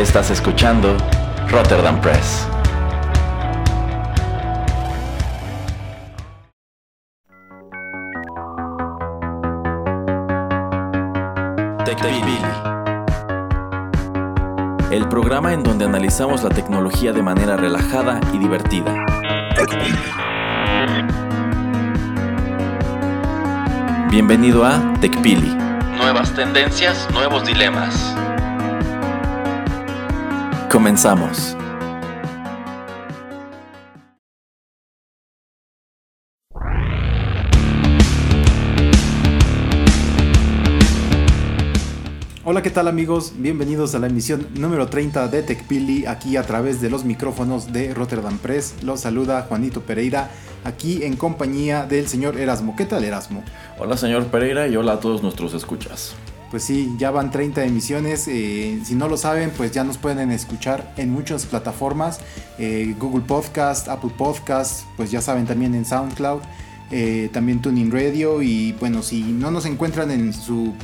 Estás escuchando Rotterdam Press. TechPili. El programa en donde analizamos la tecnología de manera relajada y divertida. Bienvenido a TechPili. Nuevas tendencias, nuevos dilemas. Comenzamos. Hola, ¿qué tal amigos? Bienvenidos a la emisión número 30 de TechPili, aquí a través de los micrófonos de Rotterdam Press. Los saluda Juanito Pereira, aquí en compañía del señor Erasmo. ¿Qué tal Erasmo? Hola señor Pereira y hola a todos nuestros escuchas. Pues sí, ya van 30 emisiones. eh, si no lo saben, pues ya nos pueden escuchar en muchas plataformas. eh, Google Podcast, Apple Podcast, pues ya saben también en SoundCloud. eh, también Tuning Radio. Y bueno, si no nos encuentran en su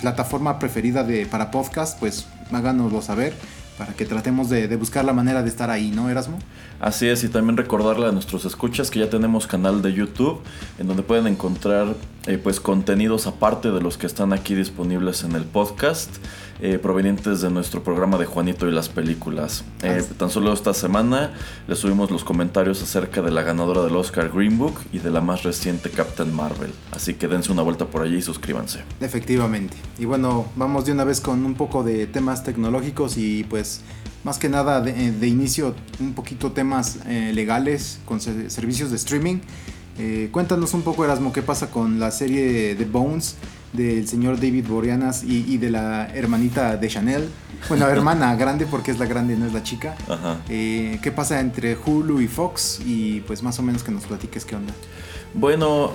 plataforma preferida de, para podcast, pues háganoslo saber. Para que tratemos de, de buscar la manera de estar ahí, ¿no, Erasmo? Así es, y también recordarle a nuestros escuchas que ya tenemos canal de YouTube en donde pueden encontrar eh, pues contenidos aparte de los que están aquí disponibles en el podcast, eh, provenientes de nuestro programa de Juanito y las películas. Eh, tan solo esta semana le subimos los comentarios acerca de la ganadora del Oscar Green Book y de la más reciente Captain Marvel. Así que dense una vuelta por allí y suscríbanse. Efectivamente. Y bueno, vamos de una vez con un poco de temas tecnológicos y pues más que nada de, de inicio un poquito temas eh, legales con se- servicios de streaming. Eh, cuéntanos un poco Erasmo qué pasa con la serie de Bones del señor David Boreanas y, y de la hermanita de Chanel. Bueno, hermana grande porque es la grande, no es la chica. Ajá. Eh, ¿Qué pasa entre Hulu y Fox? Y pues más o menos que nos platiques qué onda. Bueno,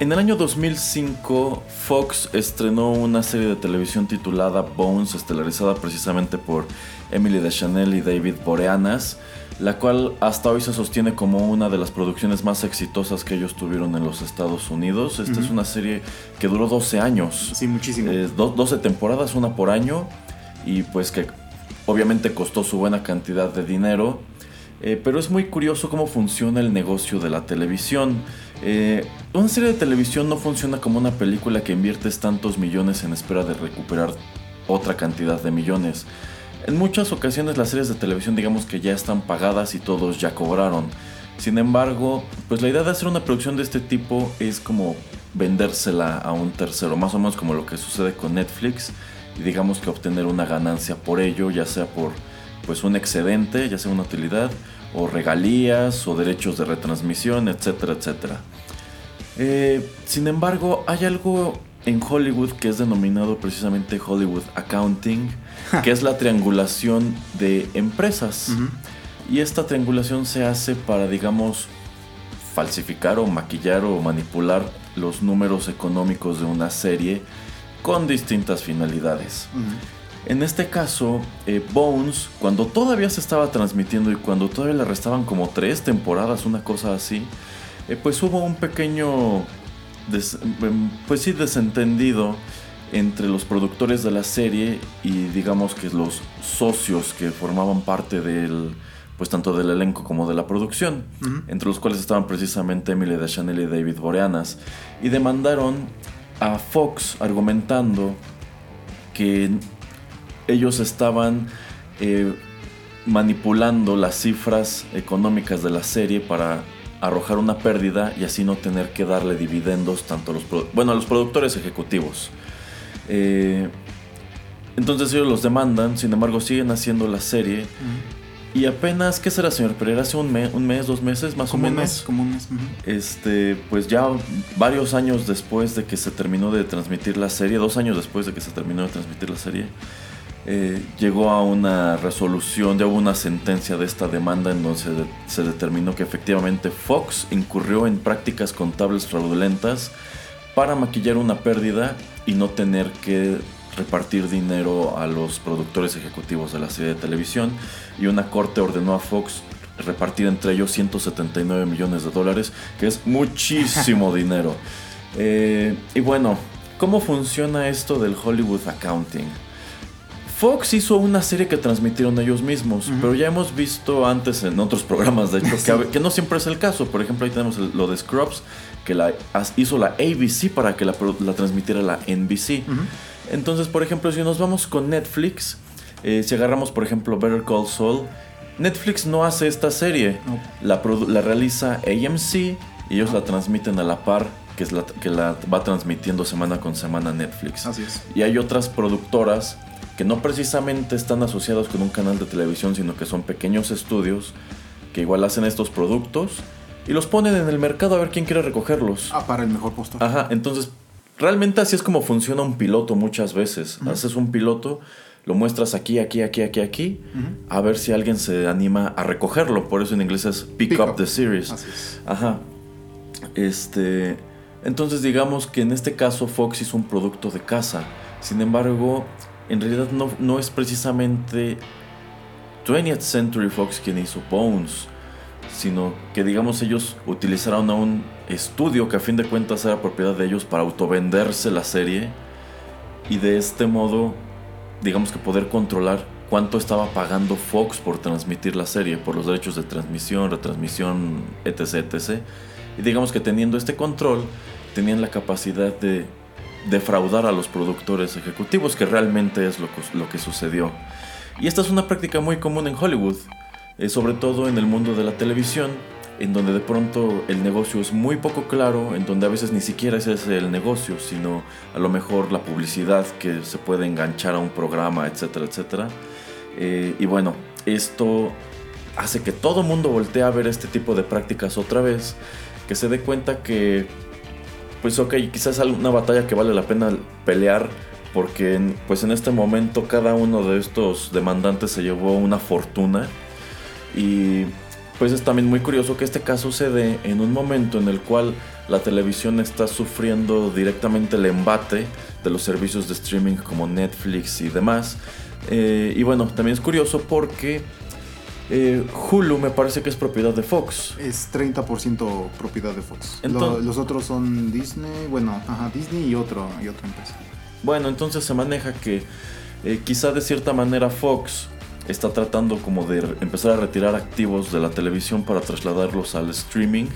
en el año 2005 Fox estrenó una serie de televisión titulada Bones, estelarizada precisamente por Emily Deschanel y David Boreanas, la cual hasta hoy se sostiene como una de las producciones más exitosas que ellos tuvieron en los Estados Unidos. Esta es una serie que duró 12 años. Sí, muchísimo. Eh, do- 12 temporadas, una por año, y pues que obviamente costó su buena cantidad de dinero. Eh, pero es muy curioso cómo funciona el negocio de la televisión. Eh, una serie de televisión no funciona como una película que inviertes tantos millones en espera de recuperar otra cantidad de millones. En muchas ocasiones las series de televisión digamos que ya están pagadas y todos ya cobraron. Sin embargo, pues la idea de hacer una producción de este tipo es como vendérsela a un tercero, más o menos como lo que sucede con Netflix y digamos que obtener una ganancia por ello, ya sea por pues un excedente, ya sea una utilidad o regalías o derechos de retransmisión, etcétera, etcétera. Eh, sin embargo, hay algo en Hollywood que es denominado precisamente Hollywood Accounting, que es la triangulación de empresas. Y esta triangulación se hace para, digamos, falsificar o maquillar o manipular los números económicos de una serie con distintas finalidades. Ujú. En este caso, eh, Bones, cuando todavía se estaba transmitiendo y cuando todavía le restaban como tres temporadas, una cosa así, eh, pues hubo un pequeño, des- em, pues sí, desentendido entre los productores de la serie y digamos que los socios que formaban parte del, pues tanto del elenco como de la producción, entre los cuales estaban precisamente Emily Deschanel y David Boreanas, y demandaron a Fox argumentando que ellos estaban eh, manipulando las cifras económicas de la serie para arrojar una pérdida y así no tener que darle dividendos tanto a los, bueno, a los productores ejecutivos. Eh, entonces ellos los demandan, sin embargo siguen haciendo la serie y apenas, ¿qué será señor Pereira? Hace un, me- un mes, dos meses más Como o un mes, como un mes. Este, pues ya varios años después de que se terminó de transmitir la serie, dos años después de que se terminó de transmitir la serie, eh, llegó a una resolución, ya hubo una sentencia de esta demanda en donde se, de- se determinó que efectivamente Fox incurrió en prácticas contables fraudulentas para maquillar una pérdida y no tener que repartir dinero a los productores ejecutivos de la serie de televisión y una corte ordenó a Fox repartir entre ellos 179 millones de dólares, que es muchísimo dinero. Eh, y bueno, ¿cómo funciona esto del Hollywood Accounting? Fox hizo una serie que transmitieron ellos mismos, pero ya hemos visto antes en otros programas, de hecho, que, no siempre es el caso. Por ejemplo, ahí tenemos lo de Scrubs, que la hizo la ABC para que la, transmitiera la NBC. Entonces, por ejemplo, si nos vamos con Netflix, eh, si agarramos, por ejemplo, Better Call Saul, Netflix no hace esta serie, la, la, realiza AMC y ellos la transmiten a la par que, es la, que la va transmitiendo semana con semana Netflix. Así es. Y hay otras productoras que no precisamente están asociados con un canal de televisión, sino que son pequeños estudios que igual hacen estos productos y los ponen en el mercado a ver quién quiere recogerlos. Ah, para el mejor postor. Ajá, entonces realmente así es como funciona un piloto muchas veces. Haces un piloto, lo muestras aquí, aquí, aquí, aquí, aquí, a ver si alguien se anima a recogerlo. Por eso en inglés es pick, up, the series. Así es. Ajá. Este, entonces digamos que en este caso Fox hizo un producto de casa. Sin embargo, en realidad no, no es precisamente 20th Century Fox quien hizo Bones, sino que digamos ellos utilizaron a un estudio que a fin de cuentas era propiedad de ellos para autovenderse la serie y de este modo digamos que poder controlar cuánto estaba pagando Fox por transmitir la serie, por los derechos de transmisión, retransmisión, etc. etc. Y digamos que teniendo este control tenían la capacidad de defraudar a los productores ejecutivos, que realmente es lo que, sucedió. Y esta es una práctica muy común en Hollywood, eh, sobre todo en el mundo de la televisión, en donde de pronto el negocio es muy poco claro, en donde a veces ni siquiera ese es el negocio, sino a lo mejor la publicidad que se puede enganchar a un programa, etcétera, etcétera. Eh, y bueno, esto hace que todo mundo voltee a ver este tipo de prácticas otra vez, que se dé cuenta que pues ok, quizás una batalla que vale la pena pelear porque pues en este momento cada uno de estos demandantes se llevó una fortuna y pues es también muy curioso que este caso se dé en un momento en el cual la televisión está sufriendo directamente el embate de los servicios de streaming como Netflix y demás. Eh, y bueno, también es curioso porque eh, Hulu me parece que es propiedad de Fox. Es 30% propiedad de Fox. los otros son Disney, bueno, ajá, Disney y, otro, y otra empresa. Bueno, entonces se maneja que eh, quizá de cierta manera Fox está tratando como de empezar a retirar activos de la televisión para trasladarlos al streaming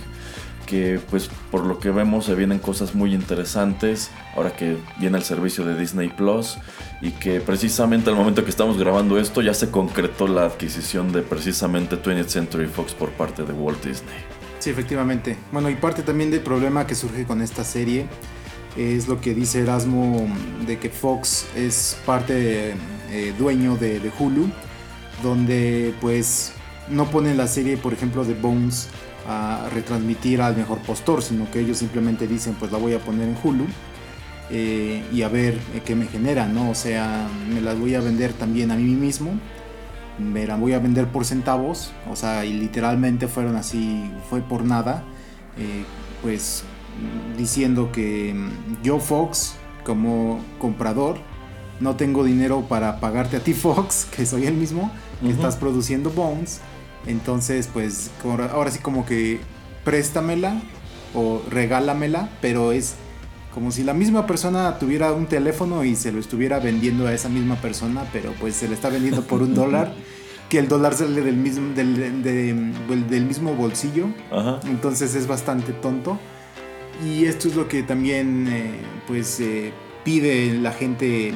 que pues por lo que vemos se vienen cosas muy interesantes ahora que viene el servicio de Disney Plus y que precisamente al momento que estamos grabando esto ya se concretó la adquisición de precisamente 20th Century Fox por parte de Walt Disney. Sí, efectivamente. Bueno, y parte también del problema que surge con esta serie es lo que dice Erasmo de que Fox es parte eh, dueño de, Hulu, donde pues no ponen la serie, por ejemplo, de Bones a retransmitir al mejor postor, sino que ellos simplemente dicen pues la voy a poner en Hulu eh, y a ver eh, qué me genera, ¿no? O sea, me las voy a vender también a mí mismo, me la voy a vender por centavos, o sea, y literalmente fueron así, fue por nada, eh, pues diciendo que mm, yo Fox como comprador no tengo dinero para pagarte a ti Fox, que soy el mismo, que estás produciendo Bones entonces, pues ahora sí como que préstamela o regálamela, pero es como si la misma persona tuviera un teléfono y se lo estuviera vendiendo a esa misma persona, pero pues se le está vendiendo por un dólar, que el dólar sale del mismo, del, del mismo bolsillo. Entonces es bastante tonto. Y esto es lo que también eh, pues eh, pide la gente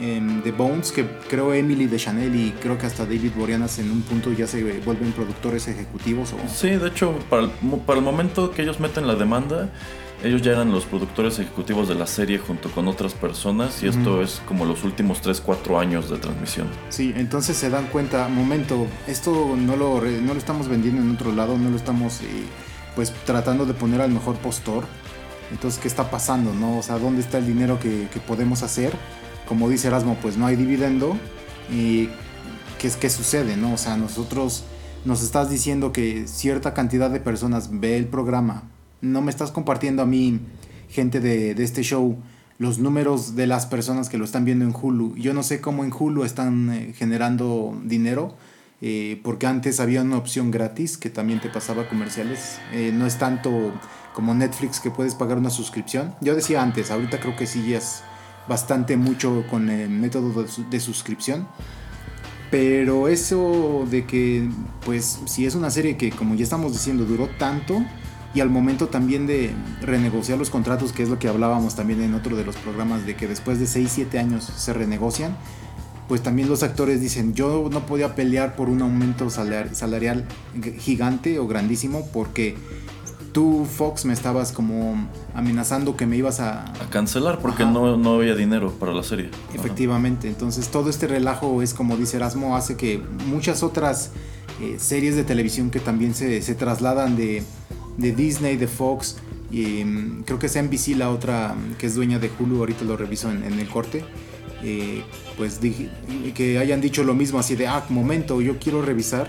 The Bones, que creo Emily de Chanel y creo que hasta David Boreanas en un punto ya se vuelven productores ejecutivos. O... Sí, de hecho, para el, para el momento que ellos meten la demanda, ellos ya eran los productores ejecutivos de la serie junto con otras personas y esto es como los últimos 3, 4 años de transmisión. Sí, entonces se dan cuenta, momento, esto no lo, no lo estamos vendiendo en otro lado, no lo estamos eh, pues tratando de poner al mejor postor. Entonces, ¿qué está pasando? No? O sea, ¿dónde está el dinero que, que podemos hacer? Como dice Erasmo, pues no hay dividendo. ¿Y qué es que sucede? ¿no? O sea, nosotros nos estás diciendo que cierta cantidad de personas ve el programa. No me estás compartiendo a mí, gente de, este show, los números de las personas que lo están viendo en Hulu. Yo no sé cómo en Hulu están eh, generando dinero. Eh, porque antes había una opción gratis que también te pasaba comerciales. Eh, no es tanto como Netflix que puedes pagar una suscripción. Yo decía antes, ahorita creo que sí es bastante mucho con el método de, suscripción. Pero eso de que, pues, si es una serie que, como ya estamos diciendo, duró tanto, y al momento también de renegociar los contratos, que es lo que hablábamos también en otro de los programas, de que después de 6, 7 años se renegocian, pues también los actores dicen, yo no podía pelear por un aumento salarial gigante o grandísimo porque tú, Fox, me estabas como amenazando que me ibas a... A cancelar porque no, no, había dinero para la serie. Efectivamente, entonces todo este relajo es como dice Erasmo, hace que muchas otras eh, series de televisión que también se, se trasladan de, de, Disney, de Fox, y mm, creo que es NBC la otra mm, que es dueña de Hulu, ahorita lo reviso en, el corte. Eh, pues que hayan dicho lo mismo así de, ah, momento, yo quiero revisar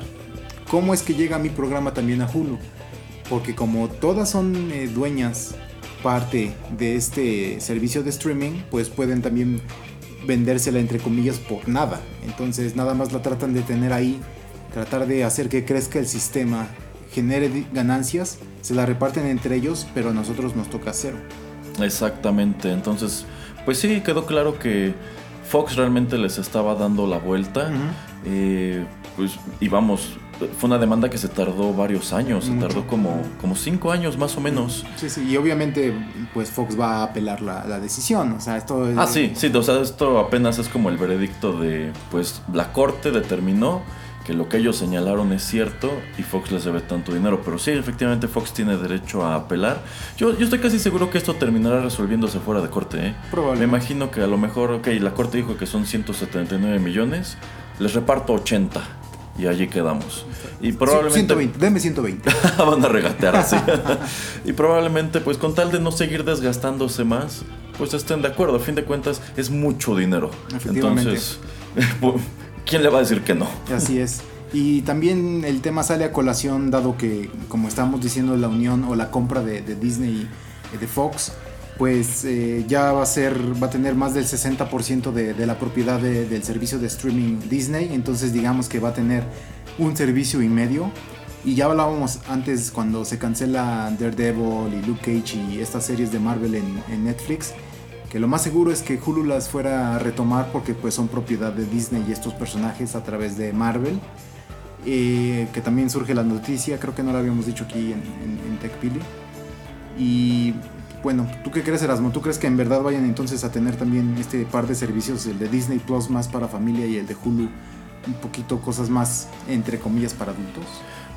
cómo es que llega mi programa también a Hulu porque como todas son eh, dueñas parte de este servicio de streaming, pues pueden también vendérsela entre comillas por nada. Entonces nada más la tratan de tener ahí, tratar de hacer que crezca el sistema, genere ganancias, se la reparten entre ellos, pero a nosotros nos toca cero. Exactamente, entonces pues sí, quedó claro que Fox realmente les estaba dando la vuelta. Eh, pues, y vamos, fue una demanda que se tardó varios años, se tardó como, como cinco años más o menos. Sí, sí, y obviamente pues Fox va a apelar la, decisión, o sea, esto... Ah, sí, sí, o sea, esto apenas es como el veredicto de, pues la corte determinó que lo que ellos señalaron es cierto y Fox les debe tanto dinero, pero sí, efectivamente Fox tiene derecho a apelar. Yo, yo estoy casi seguro que esto terminará resolviéndose fuera de corte, ¿eh? Me imagino que a lo mejor, ok, la corte dijo que son 179 millones, les reparto 80 y allí quedamos. Y probablemente... 120, deme 120. Van a regatear así. y probablemente, pues con tal de no seguir desgastándose más, pues estén de acuerdo. A fin de cuentas, es mucho dinero. Entonces, ¿quién le va a decir que no? Así es. Y también el tema sale a colación, dado que, como estamos diciendo, la unión o la compra de, de Disney, de Fox, pues eh, ya va a ser, va a tener más del 60% de, la propiedad del servicio de streaming Disney, entonces digamos que va a tener un servicio y medio. Y ya hablábamos antes cuando se cancela Daredevil y Luke Cage y estas series de Marvel en, Netflix, que lo más seguro es que Hulu las fuera a retomar porque pues son propiedad de Disney y estos personajes a través de Marvel. Eh, que también surge la noticia, creo que no la habíamos dicho aquí en, en, en TechPili. Y bueno, ¿tú qué crees, Erasmo? ¿Tú crees que en verdad vayan entonces a tener también este par de servicios, el de Disney Plus más para familia y el de Hulu, un poquito cosas más, entre comillas, para adultos?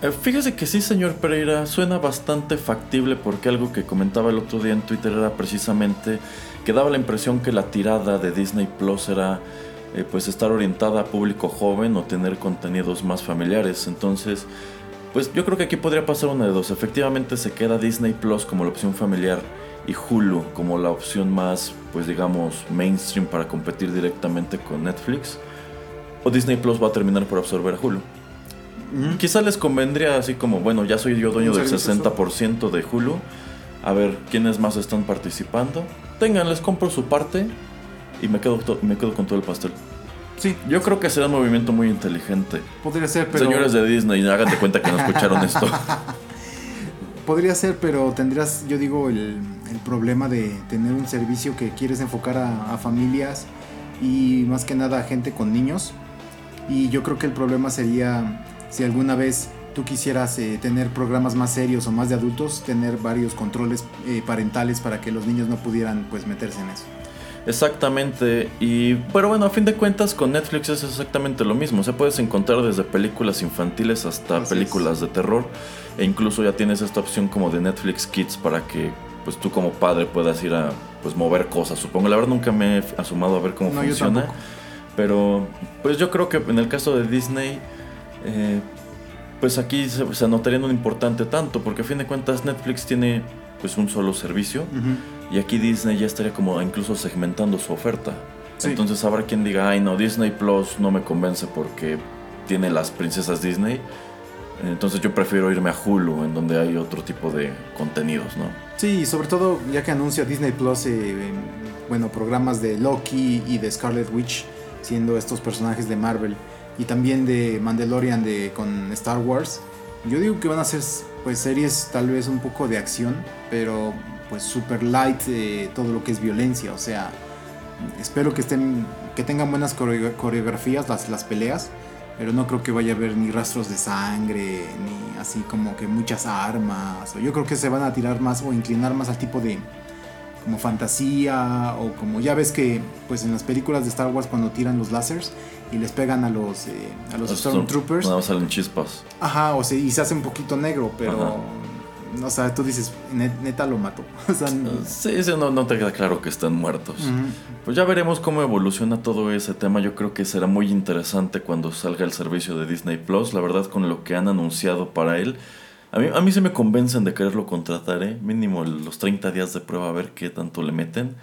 Eh, fíjese que sí, señor Pereira, suena bastante factible porque algo que comentaba el otro día en Twitter era precisamente que daba la impresión que la tirada de Disney Plus era eh, pues estar orientada a público joven o tener contenidos más familiares. Entonces, pues yo creo que aquí podría pasar una de dos. Efectivamente se queda Disney Plus como la opción familiar y Hulu como la opción más, pues digamos, mainstream para competir directamente con Netflix. O Disney Plus va a terminar por absorber a Hulu. Quizá les convendría así como, bueno, ya soy yo dueño del 60% de Hulu. A ver, ¿quiénes más están participando? Tengan, les compro su parte y me quedo, me quedo con todo el pastel. Sí, yo creo que será un movimiento muy inteligente. Podría ser, pero... Señores de Disney, hagan de cuenta que no escucharon esto. Podría ser, pero tendrías, yo digo, el, problema de tener un servicio que quieres enfocar a, familias y más que nada a gente con niños. Y yo creo que el problema sería si alguna vez tú quisieras eh, tener programas más serios o más de adultos, tener varios controles eh, parentales para que los niños no pudieran pues meterse en eso. Exactamente, y pero bueno, a fin de cuentas con Netflix es exactamente lo mismo, o sea, puedes encontrar desde películas infantiles hasta películas de terror e incluso ya tienes esta opción como de Netflix Kids para que pues tú como padre puedas ir a pues mover cosas, supongo. La verdad nunca me he asomado a ver cómo funciona, pero pues yo creo que en el caso de Disney eh, pues aquí se, se anotaría un importante tanto porque a fin de cuentas Netflix tiene pues un solo servicio. Y aquí Disney ya estaría como incluso segmentando su oferta. Entonces habrá quien diga, ay no, Disney Plus no me convence porque tiene las princesas Disney. Entonces yo prefiero irme a Hulu, en donde hay otro tipo de contenidos, ¿no? Sí, sobre todo ya que anuncia Disney Plus, eh, bueno, programas de Loki y de Scarlet Witch, siendo estos personajes de Marvel, y también de Mandalorian de, con Star Wars. Yo digo que van a ser pues series tal vez un poco de acción, pero pues super light todo lo que es violencia, o sea, espero que estén que tengan buenas coreografías las, las peleas pero no creo que vaya a haber ni rastros de sangre, ni así como que muchas armas. O yo creo que se van a tirar más o inclinar más al tipo de como fantasía o como ya ves que pues en las películas de Star Wars cuando tiran los lásers y les pegan a los eh, a los, Stormtroopers. No, salen chispas. Ajá, o sea, y se hace un poquito negro, pero o sea, tú dices, neta lo mató. sí, no, no, te queda claro que están muertos. Pues ya veremos cómo evoluciona todo ese tema. Yo creo que será muy interesante cuando salga el servicio de Disney Plus. La verdad, con lo que han anunciado para él. A mí, a mí se me convencen de quererlo contratar, ¿eh? mínimo los 30 días de prueba a ver qué tanto le meten.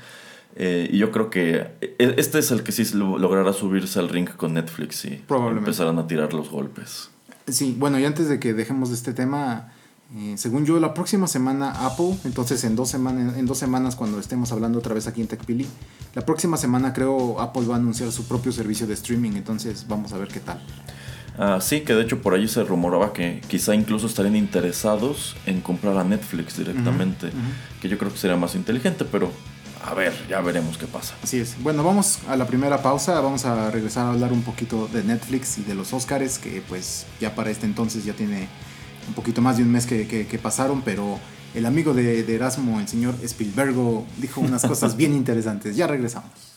Eh, y yo creo que e, este es el que sí logrará subirse al ring con Netflix y empezarán a tirar los golpes. Sí, bueno, y antes de que dejemos de este tema, eh, según yo, la próxima semana Apple, entonces en dos, semanas, en dos semanas cuando estemos hablando otra vez aquí en TechPili, la próxima semana creo Apple va a anunciar su propio servicio de streaming, entonces vamos a ver qué tal. Ah, sí, que de hecho por ahí se rumoraba que quizá incluso estarían interesados en comprar a Netflix directamente, que yo creo que sería más inteligente, pero a ver, ya veremos qué pasa. Así es. Bueno, vamos a la primera pausa, vamos a regresar a hablar un poquito de Netflix y de los Oscars, que pues ya para este entonces ya tiene un poquito más de un mes que, pasaron, pero el amigo de, de, Erasmo, el señor Spielbergo, dijo unas cosas bien interesantes. Ya regresamos.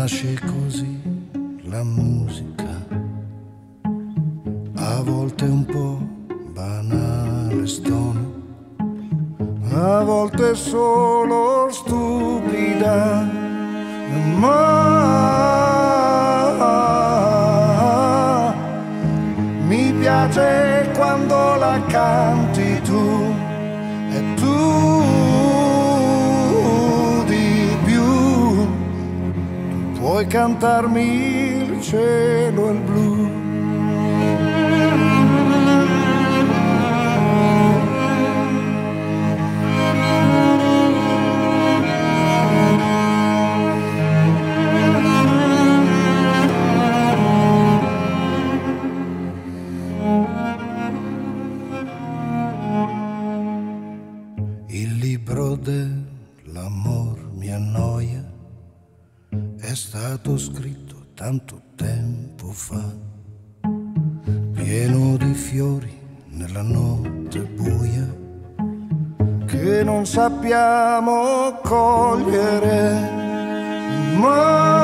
nasce così la musica, a volte un po' banale stono, a volte solo stupida, ma mi piace quando la canto. puoi cantarmi il cielo e il blu. stato scritto tanto tempo fa, pieno di fiori nella notte buia, che non sappiamo cogliere ma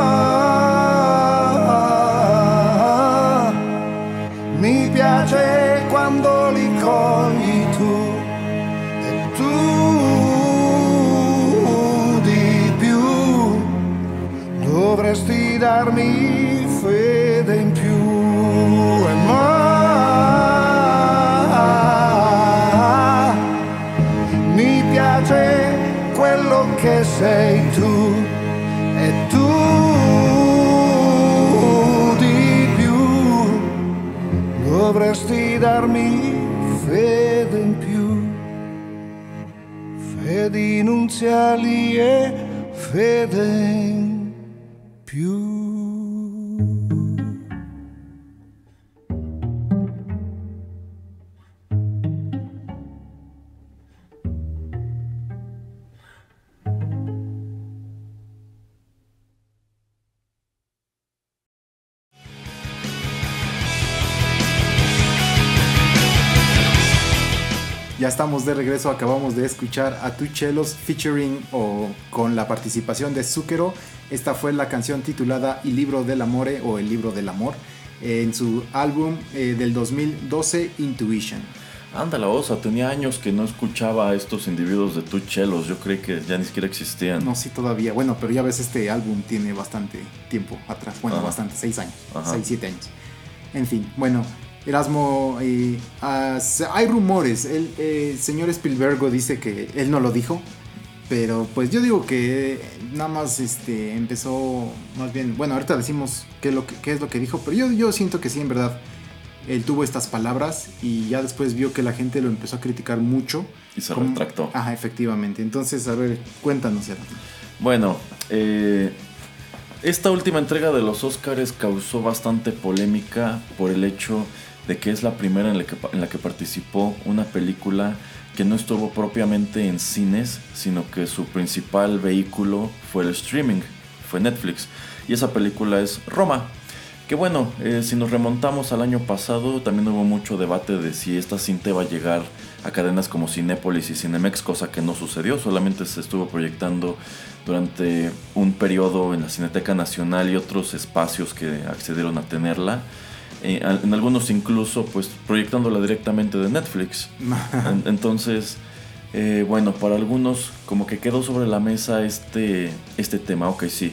mi piace quando li cogli dovresti darmi fede in più. E ma mi piace quello che sei tu e tu di più. Dovresti darmi fede in più. Fede in unziali e fede in Ya estamos de regreso, acabamos de escuchar a Tuchelos featuring o con la participación de Zucchero. Esta fue la canción titulada El libro del amore o El libro del amor en su álbum eh, del 2012 Intuition. Anda la osa, tenía años que no escuchaba a estos individuos de Tuchelos, yo creí que ya ni siquiera existían. No, sí, todavía. Bueno, pero ya ves, este álbum tiene bastante tiempo atrás. Bueno, bastante, seis años, seis, siete años. En fin, bueno, Erasmo, eh, hay rumores. El eh, señor Spielberg dice que él no lo dijo, pero pues yo digo que nada más este, empezó, más bien, bueno, ahorita decimos qué lo que, qué es lo que dijo, pero yo, yo siento que sí, en verdad, él tuvo estas palabras y ya después vio que la gente lo empezó a criticar mucho. Y se retractó. Ajá, efectivamente. Entonces, a ver, cuéntanos, Erasmo. Bueno, eh, esta última entrega de los Oscars causó bastante polémica por el hecho de que es la primera en la que, participó una película que no estuvo propiamente en cines, sino que su principal vehículo fue el streaming, fue Netflix. Y esa película es Roma. Que bueno, eh, si nos remontamos al año pasado, también hubo mucho debate de si esta cinta iba a llegar a cadenas como Cinépolis y Cinemex, cosa que no sucedió, solamente se estuvo proyectando durante un periodo en la Cineteca Nacional y otros espacios que accedieron a tenerla. Eh, en algunos incluso pues proyectándola directamente de Netflix. entonces, eh, bueno, para algunos como que quedó sobre la mesa este, este tema, ok, sí.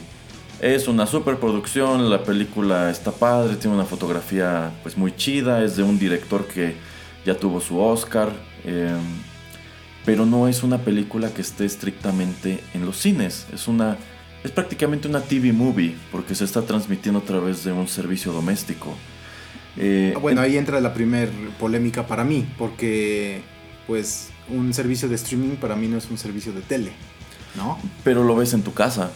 Es una superproducción, la película está padre, tiene una fotografía pues muy chida, es de un director que ya tuvo su Oscar, em, pero no es una película que esté estrictamente en los cines, es una es prácticamente una TV movie porque se está transmitiendo a través de un servicio doméstico. Eh, bueno, ahí entra la primer polémica para mí, porque pues un servicio de streaming para mí no es un servicio de tele, ¿no? Pero lo ves en tu casa.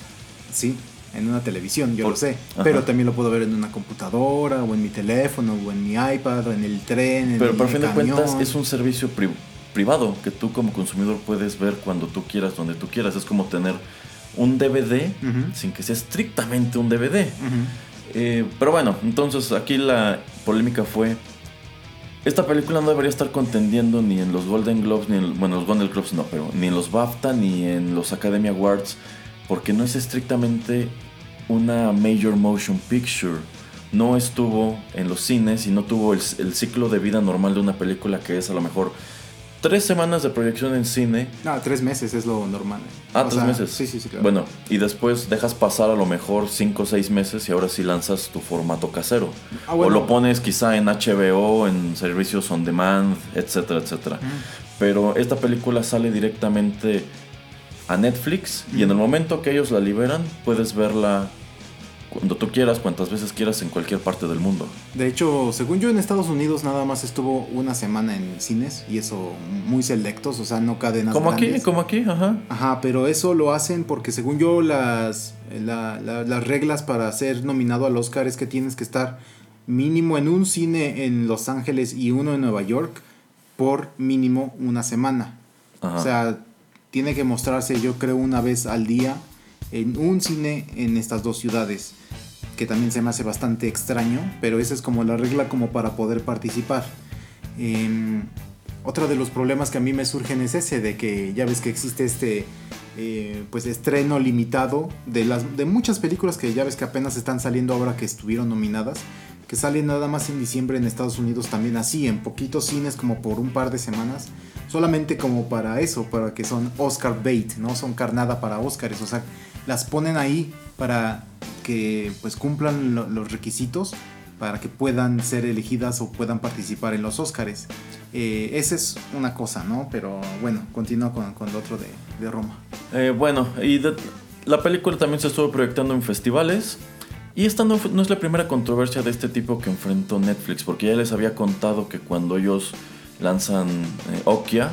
Sí, en una televisión, yo lo sé. Pero también lo puedo ver en una computadora, o en mi teléfono, o en mi iPad, o en el tren. Pero por fin de cuentas es un servicio privado que tú como consumidor puedes ver cuando tú quieras, donde tú quieras. Es como tener un DVD sin que sea estrictamente un DVD. Eh, pero bueno, entonces aquí la polémica fue. Esta película no debería estar contendiendo ni en los Golden Globes, ni en, bueno, los Golden Globes no, pero ni en los BAFTA, ni en los Academy Awards, porque no es estrictamente una Major Motion Picture. No estuvo en los cines y no tuvo el ciclo de vida normal de una película que es a lo mejor tres semanas de proyección en cine. No, tres meses es lo normal. Ah, tres meses. Sí, sí, sí, claro. Bueno, y después dejas pasar a lo mejor cinco o seis meses y ahora sí lanzas tu formato casero. Ah, o lo pones quizá en HBO, en servicios on demand, etcétera, etcétera. Pero esta película sale directamente a Netflix y en el momento que ellos la liberan puedes verla cuando tú quieras, cuantas veces quieras en cualquier parte del mundo. De hecho, según yo en Estados Unidos nada más estuvo una semana en cines y eso muy selectos, o sea, no cadenas Como aquí, como aquí, ajá. Ajá, pero eso lo hacen porque según yo las, las reglas para ser nominado al Oscar es que tienes que estar mínimo en un cine en Los Ángeles y uno en Nueva York por mínimo una semana. O sea, tiene que mostrarse yo creo una vez al día en un cine en estas dos ciudades, que también se me hace bastante extraño, pero esa es como la regla como para poder participar. Eh, otro de los problemas que a mí me surgen es ese, de que ya ves que existe este eh, pues estreno limitado de, las, de muchas películas que ya ves que apenas están saliendo ahora que estuvieron nominadas, que salen nada más en diciembre en Estados Unidos también así, en poquitos cines como por un par de semanas, solamente como para eso, para que son Oscar bait, ¿no? Son carnada para Oscars, o sea, las ponen ahí para que pues cumplan los requisitos para que puedan ser elegidas o puedan participar en los Oscars. Eh, esa es una cosa, ¿no? Pero bueno, continúa con, con lo otro de, Roma. Eh, bueno, y la película también se estuvo proyectando en festivales. Y esta no, es la primera controversia de este tipo que enfrentó Netflix, porque ya les había contado que cuando ellos lanzan eh, Okia,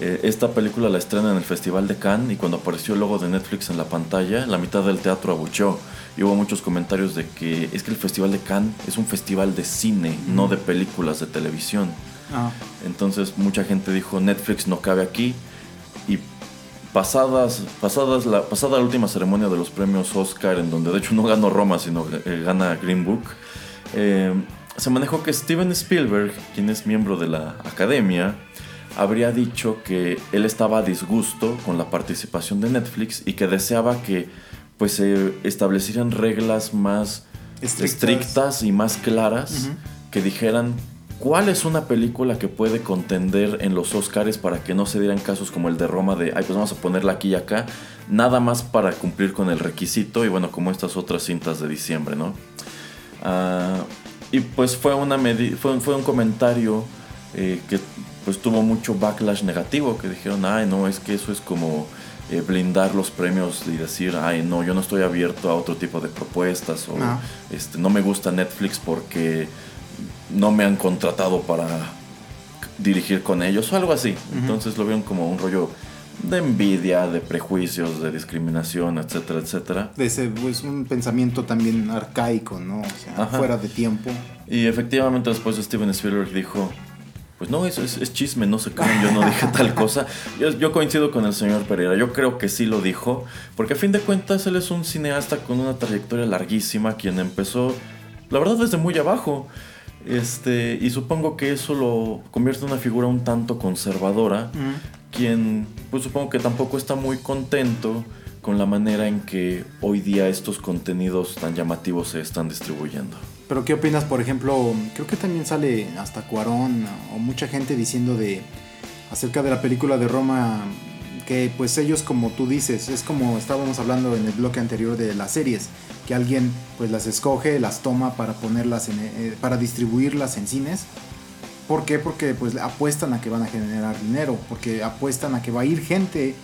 eh, esta película la estrena en el Festival de Cannes y cuando apareció el logo de Netflix en la pantalla, la mitad del teatro abucheó. Y hubo muchos comentarios de que es que el Festival de Cannes es un festival de cine, no de películas de televisión. Ah. Entonces mucha gente dijo Netflix no cabe aquí. Y pasadas, pasadas la, pasada la última ceremonia de los premios Oscar, en donde de hecho no ganó Roma, sino eh, gana Green Book, eh, se manejó que Steven Spielberg, quien es miembro de la academia, habría dicho que él estaba a disgusto con la participación de Netflix y que deseaba que pues se establecieran reglas más estrictas, y más claras que dijeran cuál es una película que puede contender en los Oscars para que no se dieran casos como el de Roma de, ay, pues vamos a ponerla aquí y acá, nada más para cumplir con el requisito y bueno, como estas otras cintas de diciembre, ¿no? Ah, y pues fue, una fue, fue un comentario eh, que pues tuvo mucho backlash negativo, que dijeron, ay, no, es que eso es como eh, blindar los premios y decir, ay, no, yo no estoy abierto a otro tipo de propuestas o no, este, no me gusta Netflix porque no me han contratado para dirigir con ellos o algo así. Entonces lo vieron como un rollo de envidia, de prejuicios, de discriminación, etcétera, etcétera. De ese, pues, un pensamiento también arcaico, ¿no? O sea, fuera de tiempo. Y efectivamente después Steven Spielberg dijo, pues no, eso es, chisme, no se crean, yo no dije tal cosa. Yo, coincido con el señor Pereira, yo creo que sí lo dijo, porque a fin de cuentas él es un cineasta con una trayectoria larguísima, quien empezó, la verdad, desde muy abajo. Este, y supongo que eso lo convierte en una figura un tanto conservadora, quien, pues supongo que tampoco está muy contento con la manera en que hoy día estos contenidos tan llamativos se están distribuyendo. Pero ¿qué opinas, por ejemplo? Creo que también sale hasta Cuarón o mucha gente diciendo de acerca de la película de Roma que pues ellos como tú dices, es como estábamos hablando en el bloque anterior de las series, que alguien pues las escoge, las toma para ponerlas en, eh, para distribuirlas en cines. ¿Por qué? Porque pues apuestan a que van a generar dinero, porque apuestan a que va a ir gente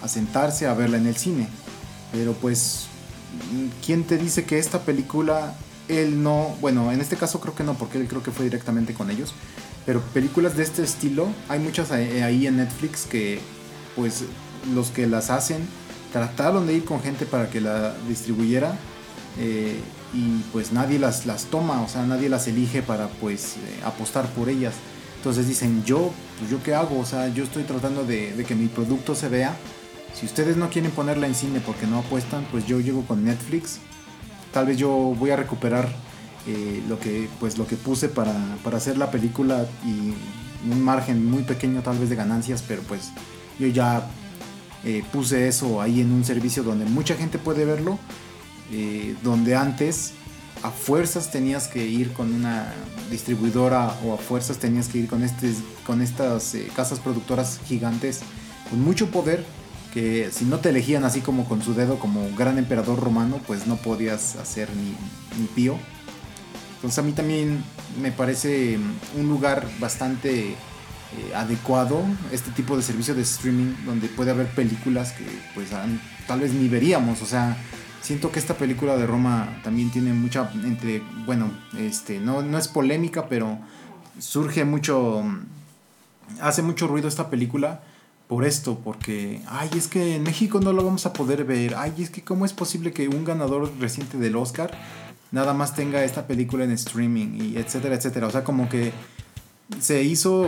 a sentarse a verla en el cine. Pero pues ¿quién te dice que esta película él no, bueno, en este caso creo que no, porque él creo que fue directamente con ellos. Pero películas de este estilo, hay muchas ahí en Netflix que, pues, los que las hacen trataron de ir con gente para que la distribuyera eh, y pues nadie las, las toma, o sea, nadie las elige para pues eh, apostar por ellas. Entonces dicen, yo, pues yo qué hago, o sea, yo estoy tratando de, de que mi producto se vea. Si ustedes no quieren ponerla en cine porque no apuestan, pues yo llego con Netflix tal vez yo voy a recuperar eh, lo que pues lo que puse para, hacer la película y un margen muy pequeño tal vez de ganancias pero pues yo ya eh, puse eso ahí en un servicio donde mucha gente puede verlo eh, donde antes a fuerzas tenías que ir con una distribuidora o a fuerzas tenías que ir con, con estas casas productoras gigantes con mucho poder que si no te elegían así como con su dedo como gran emperador romano, pues no podías hacer ni, ni pío. Entonces a mí también me parece un lugar bastante eh, adecuado este tipo de servicio de streaming donde puede haber películas que pues tal vez ni veríamos, o sea, siento que esta película de Roma también tiene mucha entre bueno, este no no es polémica, pero surge mucho hace mucho ruido esta película por esto, porque, ay, es que en México no lo vamos a poder ver, ay, es que cómo es posible que un ganador reciente del Oscar nada más tenga esta película en streaming, y etcétera, etcétera. O sea, como que se hizo,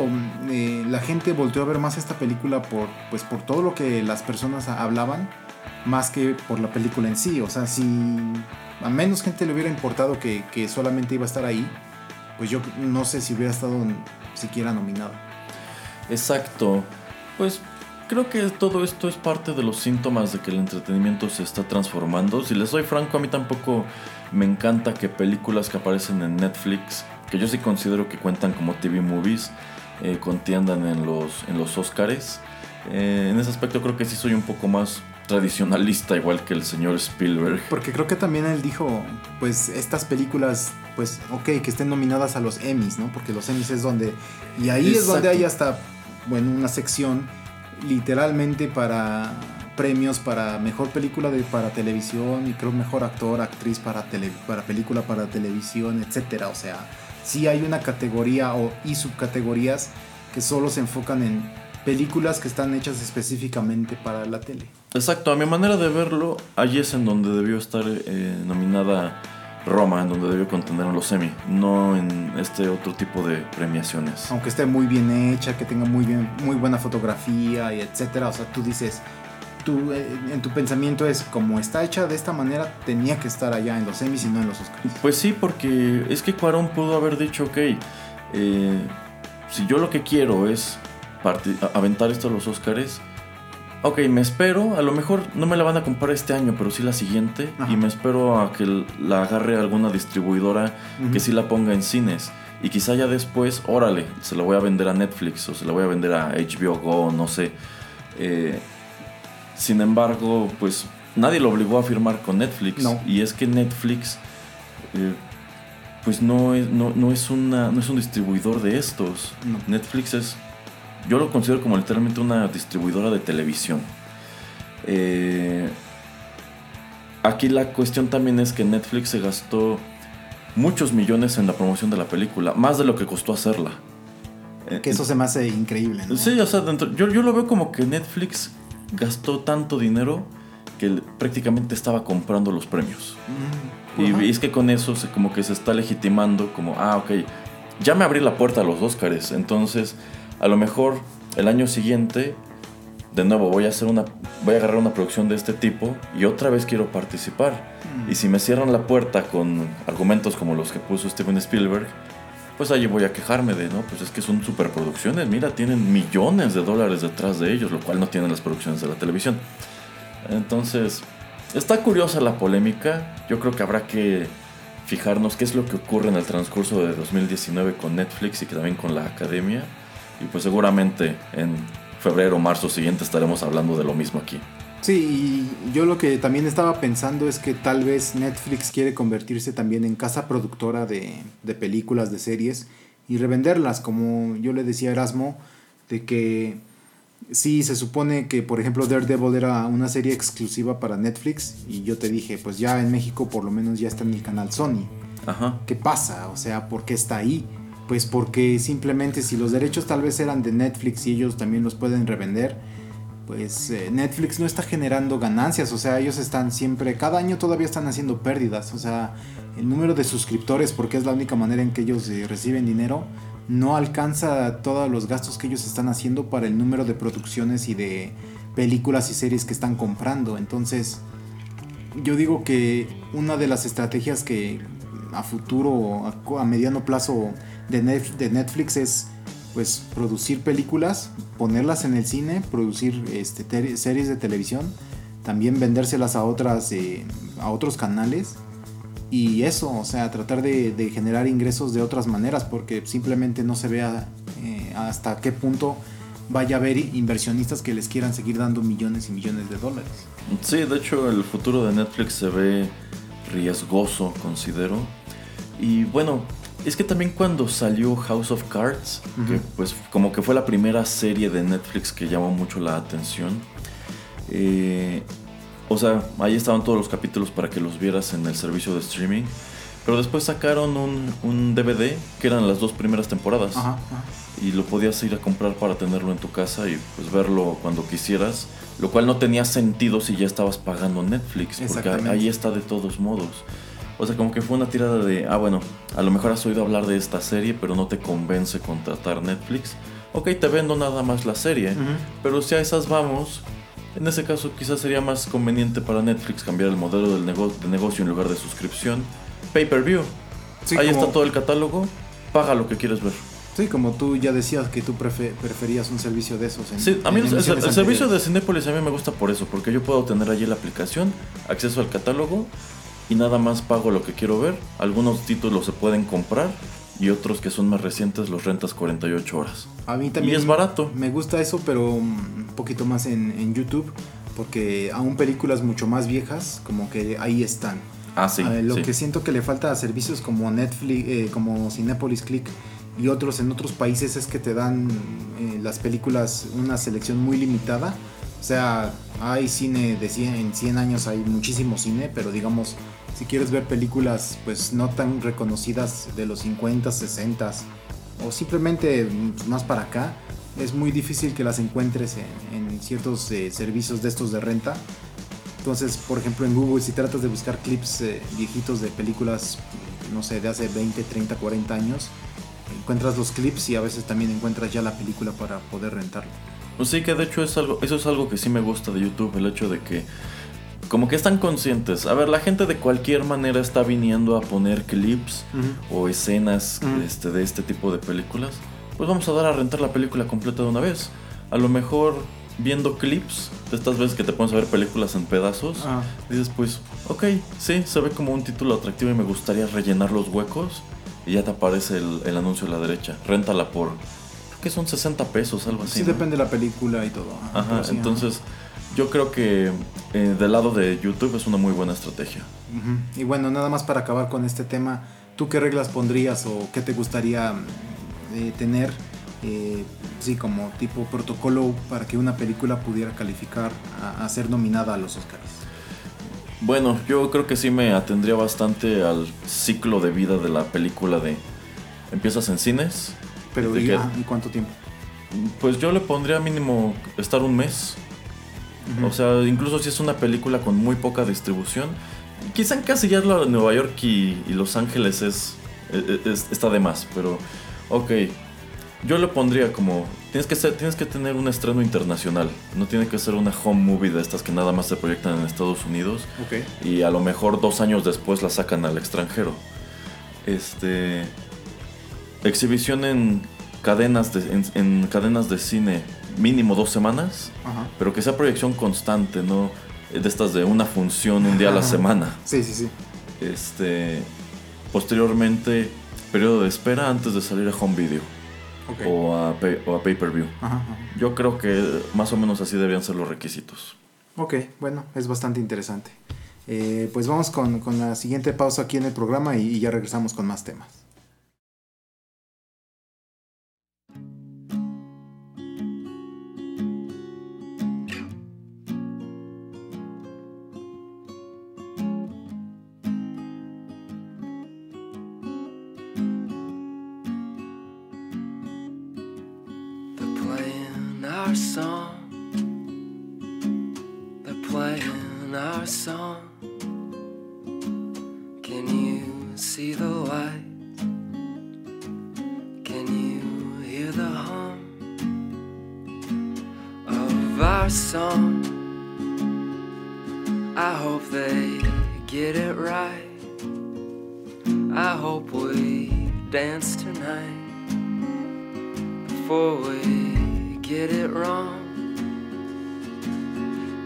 eh, la gente volteó a ver más esta película por, pues, por todo lo que las personas hablaban, más que por la película en sí. O sea, si a menos gente le hubiera importado que, que solamente iba a estar ahí, pues yo no sé si hubiera estado siquiera nominado. Exacto. Pues creo que todo esto es parte de los síntomas de que el entretenimiento se está transformando. Si les soy franco, a mí tampoco me encanta que películas que aparecen en Netflix, que yo sí considero que cuentan como TV movies, eh, contiendan en los, en los Oscars. Eh, en ese aspecto creo que sí soy un poco más tradicionalista igual que el señor Spielberg. Porque creo que también él dijo, pues estas películas, pues ok, que estén nominadas a los Emmys, ¿no? Porque los Emmys es donde... Y ahí es donde hay hasta, bueno, una sección literalmente para premios para mejor película de, para televisión y creo mejor actor, actriz para, tele, para película para televisión, etcétera. O sea, sí hay una categoría o, y subcategorías que solo se enfocan en películas que están hechas específicamente para la tele. Exacto, a mi manera de verlo, allí es en donde debió estar eh, nominada Roma, en donde debió contener los Emmy, no en este otro tipo de premiaciones. Aunque esté muy bien hecha, que tenga muy, bien, muy buena fotografía y etcétera, o sea, tú dices, tú, eh, en tu pensamiento es como está hecha de esta manera, tenía que estar allá en los Emmys y no en los Oscars. Pues sí, porque es que Cuarón pudo haber dicho, ok, eh, si yo lo que quiero es aventar esto a los Oscars. Ok, me espero, a lo mejor no me la van a comprar este año, pero sí la siguiente. Y me espero a que la agarre alguna distribuidora que sí la ponga en cines. Y quizá ya después, órale, se la voy a vender a Netflix o se la voy a vender a HBO Go, no sé. Eh, sin embargo, pues nadie lo obligó a firmar con Netflix. Y es que Netflix, eh, pues no es, no, es una, no es un distribuidor de estos. Netflix es, yo lo considero como literalmente una distribuidora de televisión. Eh, aquí la cuestión también es que Netflix se gastó muchos millones en la promoción de la película, más de lo que costó hacerla. Que eso se me hace increíble. Sí, o sea, yo, yo lo veo como que Netflix gastó tanto dinero que prácticamente estaba comprando los premios. Mm, y, es que con eso se, como que se está legitimando como, ah, ok, ya me abrí la puerta a los Oscars, entonces a lo mejor el año siguiente, de nuevo, voy a hacer una, voy a agarrar una producción de este tipo y otra vez quiero participar. Mm. Y si me cierran la puerta con argumentos como los que puso Steven Spielberg, pues allí voy a quejarme de, no, pues es que son superproducciones, mira, tienen millones de dólares detrás de ellos, lo cual no tienen las producciones de la televisión. Entonces, está curiosa la polémica, yo creo que habrá que fijarnos qué es lo que ocurre en el transcurso de 2019 con Netflix y que también con la academia, y pues seguramente en febrero o marzo siguiente estaremos hablando de lo mismo aquí. Sí, y yo lo que también estaba pensando es que tal vez Netflix quiere convertirse también en casa productora de, películas, de series y revenderlas, como yo le decía a Erasmo, de que sí, se supone que por ejemplo Daredevil era una serie exclusiva para Netflix y yo te dije, pues ya en México por lo menos ya está en el canal Sony. Ajá. ¿Qué pasa? O sea, ¿por qué está ahí? Pues porque simplemente si los derechos tal vez eran de Netflix y ellos también los pueden revender, pues eh, Netflix no está generando ganancias, o sea, ellos están siempre, cada año todavía están haciendo pérdidas, o sea, el número de suscriptores, porque es la única manera en que ellos eh, reciben dinero, no alcanza todos los gastos que ellos están haciendo para el número de producciones y de películas y series que están comprando. Entonces, yo digo que una de las estrategias que a futuro, a, a mediano plazo de, de Netflix es pues producir películas, ponerlas en el cine, producir este, series de televisión, también vendérselas a otras eh, a otros canales y eso, o sea, tratar de, generar ingresos de otras maneras porque simplemente no se vea eh, hasta qué punto vaya a haber inversionistas que les quieran seguir dando millones y millones de dólares. Sí, de hecho el futuro de Netflix se ve riesgoso, considero. Y bueno, es que también cuando salió House of Cards, que pues como que fue la primera serie de Netflix que llamó mucho la atención. Eh, o sea, ahí estaban todos los capítulos para que los vieras en el servicio de streaming. Pero después sacaron un, DVD que eran las dos primeras temporadas. Y lo podías ir a comprar para tenerlo en tu casa y pues verlo cuando quisieras. Lo cual no tenía sentido si ya estabas pagando Netflix. Porque ahí está de todos modos. O sea, como que fue una tirada de, ah, bueno, a lo mejor has oído hablar de esta serie, pero no te convence contratar Netflix. Ok, te vendo nada más la serie, pero si a esas vamos, en ese caso quizás sería más conveniente para Netflix cambiar el modelo del de negocio en lugar de suscripción. Pay-per-view. Ahí está todo el catálogo, paga lo que quieres ver. Sí, como tú ya decías que tú preferías un servicio de esos. sí, a mí el, el servicio de Cinepolis a mí me gusta por eso, porque yo puedo tener allí la aplicación, acceso al catálogo y nada más pago lo que quiero ver. Algunos títulos se pueden comprar y otros que son más recientes los rentas 48 horas. A mí también. Y es barato. Me gusta eso, pero un poquito más en, YouTube, porque aún películas mucho más viejas, como que ahí están. Ah, sí. Lo que siento que le falta a servicios como Netflix, eh, como Cinepolis Click y otros en otros países es que te dan eh, las películas una selección muy limitada. O sea, hay cine de 100, en 100 años hay muchísimo cine, pero digamos si quieres ver películas pues no tan reconocidas de los 50, 60 o simplemente más para acá, es muy difícil que las encuentres en, ciertos eh, servicios de estos de renta. Entonces, por ejemplo, en Google, si tratas de buscar clips eh, viejitos de películas, no sé, de hace 20, 30, 40 años, encuentras los clips y a veces también encuentras ya la película para poder rentarlo. Pues sí, que de hecho es algo, eso es algo que sí me gusta de YouTube, el hecho de que como que están conscientes. A ver, la gente de cualquier manera está viniendo a poner clips o escenas este, de este tipo de películas. pues vamos a dar a rentar la película completa de una vez. A lo mejor viendo clips de estas veces que te pones a ver películas en pedazos, Ah, dices pues, ok, sí, se ve como un título atractivo y me gustaría rellenar los huecos y ya te aparece el, el anuncio a la derecha. Réntala por, creo que son 60 pesos, algo así. sí, ¿no? depende de la película y todo. Ajá, entonces yo creo que eh, del lado de YouTube es una muy buena estrategia. Y bueno, nada más para acabar con este tema, ¿tú qué reglas pondrías o qué te gustaría eh, tener? eh, sí, como tipo protocolo para que una película pudiera calificar a, a ser nominada a los Oscars. Bueno, yo creo que sí me atendría bastante al ciclo de vida de la película de... Empiezas en cines, Pero ¿De ¿y, ah, ¿y cuánto tiempo? pues yo le pondría mínimo estar un mes. O sea, incluso si es una película con muy poca distribución, quizá encasillarlo a Nueva York y, y Los Ángeles es, es- es- está de más, pero ok. Yo le pondría como tienes que ser, tienes que tener un estreno internacional, no tiene que ser una home movie de estas que nada más se proyectan en Estados Unidos Ok. y a lo mejor dos años después la sacan al extranjero. Este exhibición en cadenas de, en, en cadenas de cine mínimo dos semanas, Ajá. pero que sea proyección constante, no de estas de una función un día a la semana. Sí, sí, sí. Este posteriormente periodo de espera antes de salir a home video o a, pay- o a pay per view. Yo creo que más o menos así deberían ser los requisitos. Ok, bueno, es bastante interesante. Eh, pues vamos con, con la siguiente pausa aquí en el programa y, y ya regresamos con más temas. Our song. They're playing our song. Can you see the light? Can you hear the hum of our song? I hope they get it right. I hope we dance tonight before we get it wrong.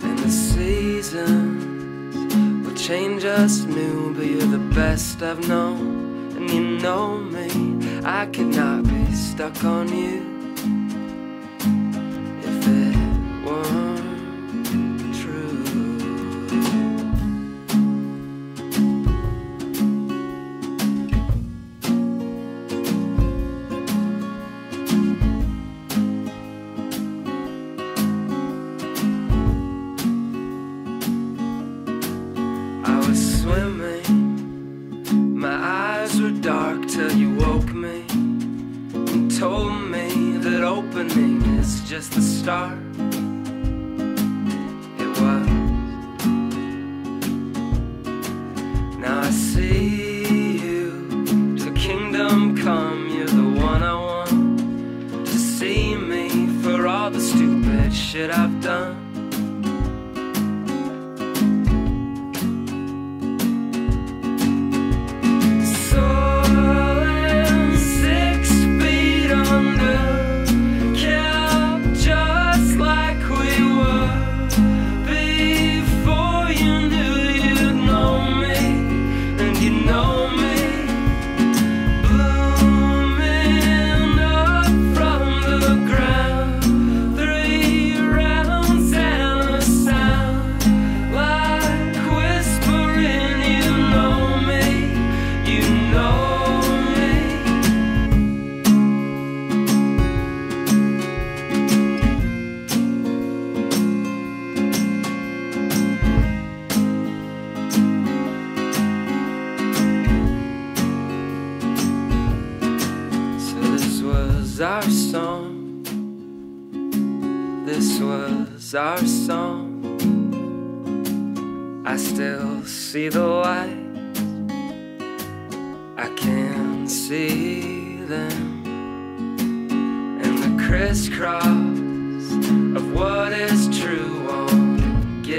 And the seasons will change us new, but you're the best I've known. And you know me, I could not be stuck on you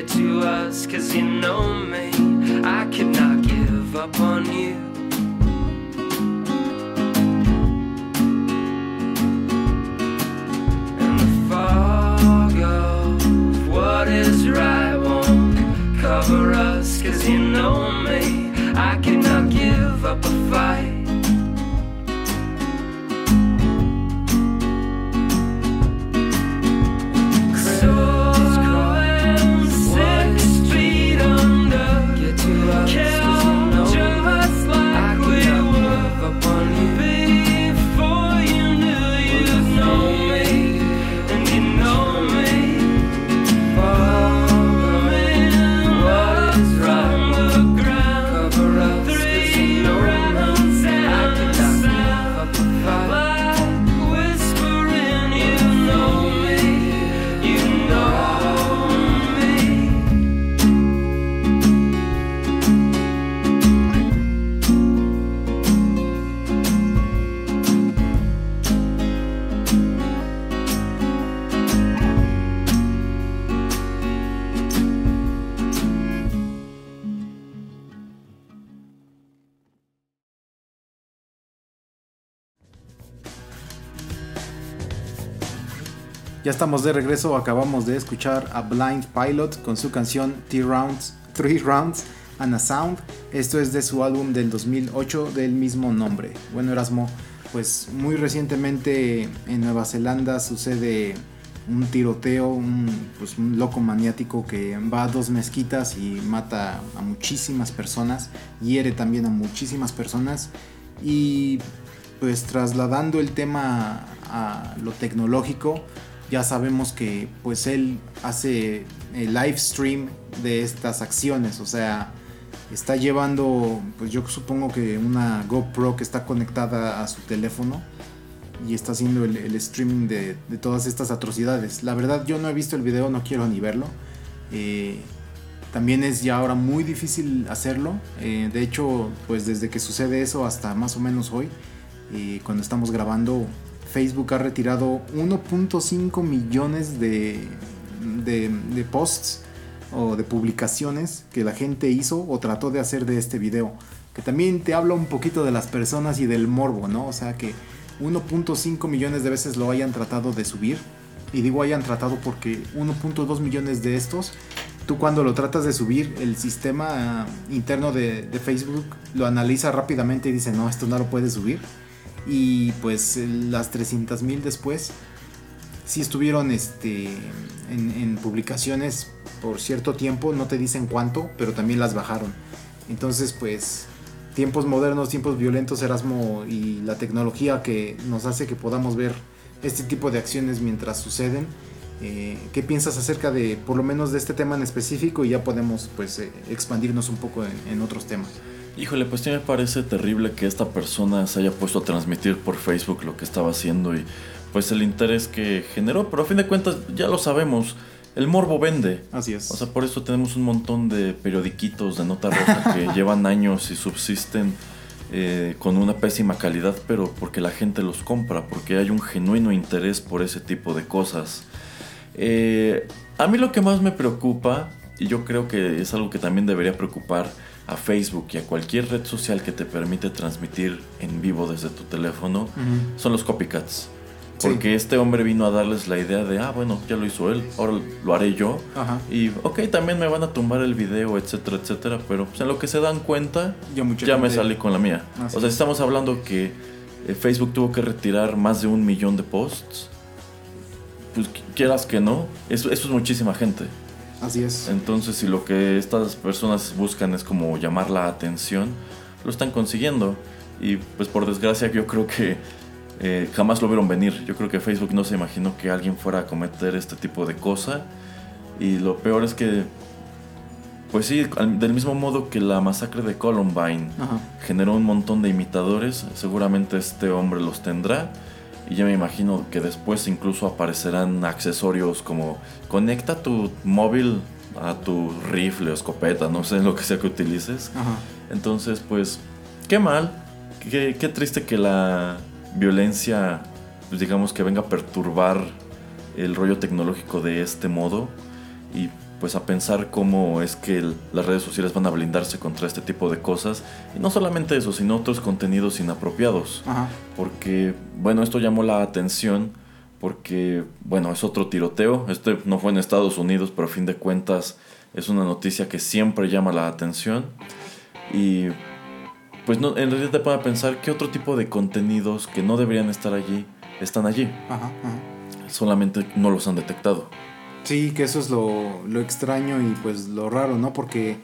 to us. Cause you know me, I cannot give up on you. Estamos de regreso, acabamos de escuchar a Blind Pilot con su canción Three Rounds, and a Sound. Esto es de su álbum del 2008 del mismo nombre. Bueno, Erasmo, pues muy recientemente en Nueva Zelanda sucede un tiroteo, un, pues un loco maniático que va a dos mezquitas y mata a muchísimas personas, hiere también a muchísimas personas y pues trasladando el tema a lo tecnológico, ya sabemos que pues él hace el live stream de estas acciones, o sea, está llevando, pues yo supongo que una GoPro que está conectada a su teléfono y está haciendo el, streaming de, todas estas atrocidades. La verdad yo no he visto el video, no quiero ni verlo. Eh, también es ya ahora muy difícil hacerlo. Eh, de hecho, pues desde que sucede eso hasta más o menos hoy, eh, cuando estamos grabando, Facebook ha retirado 1.5 millones de, de, posts o de publicaciones que la gente hizo o trató de hacer de este video. Que también te habla un poquito de las personas y del morbo, ¿no? O sea que 1.5 millones de veces lo hayan tratado de subir. Y digo hayan tratado porque 1.2 millones de estos, tú cuando lo tratas de subir, el sistema interno de, de Facebook lo analiza rápidamente y dice, no, esto no lo puedes subir y pues las 300 mil después sí estuvieron este, en, publicaciones por cierto tiempo, no te dicen cuánto, pero también las bajaron. Entonces pues tiempos modernos, tiempos violentos, Erasmo y la tecnología que nos hace que podamos ver este tipo de acciones mientras suceden. Eh, ¿Qué piensas acerca de, por lo menos de este tema en específico? Y ya podemos pues eh, expandirnos un poco en otros temas. Híjole, pues sí me parece terrible que esta persona se haya puesto a transmitir por Facebook lo que estaba haciendo y pues el interés que generó, pero a fin de cuentas ya lo sabemos, el morbo vende. Así es. O sea, por eso tenemos un montón de periodiquitos de nota roja que llevan años y subsisten eh, con una pésima calidad, pero porque la gente los compra, porque hay un genuino interés por ese tipo de cosas. Eh, a mí lo que más me preocupa, y yo creo que es algo que también debería preocupar, a Facebook y a cualquier red social que te permite transmitir en vivo desde tu teléfono son los copycats. Porque este hombre vino a darles la idea de, ah, bueno, ya lo hizo él, ahora lo haré yo. Y, ok, también me van a tumbar el video, etcétera, etcétera. Pero pues, en lo que se dan cuenta, ya, me salí con la mía. o sea, estamos hablando que eh, Facebook tuvo que retirar más de un millón de posts. Pues quieras que no, eso, eso es muchísima gente. Así es. Entonces, si lo que estas personas buscan es como llamar la atención, lo están consiguiendo. Y pues por desgracia yo creo que eh, jamás lo vieron venir. Yo creo que Facebook no se imaginó que alguien fuera a cometer este tipo de cosa. Y lo peor es que, pues sí, del mismo modo que la masacre de Columbine generó un montón de imitadores, seguramente este hombre los tendrá. Y ya me imagino que después incluso aparecerán accesorios como conecta tu móvil a tu rifle o escopeta, no sé lo que sea que utilices. Entonces, pues, qué mal, qué, qué, triste que la violencia, pues, digamos que venga a perturbar el rollo tecnológico de este modo. Y pues a pensar cómo es que las redes sociales van a blindarse contra este tipo de cosas. Y no solamente eso, sino otros contenidos inapropiados. Porque, bueno, esto llamó la atención porque, bueno, es otro tiroteo. Este no fue en Estados Unidos, pero a fin de cuentas es una noticia que siempre llama la atención. Y pues no, en realidad te puede pensar qué otro tipo de contenidos que no deberían estar allí están allí. Solamente no los han detectado. Sí, que eso es lo, extraño y pues lo raro, ¿no? Porque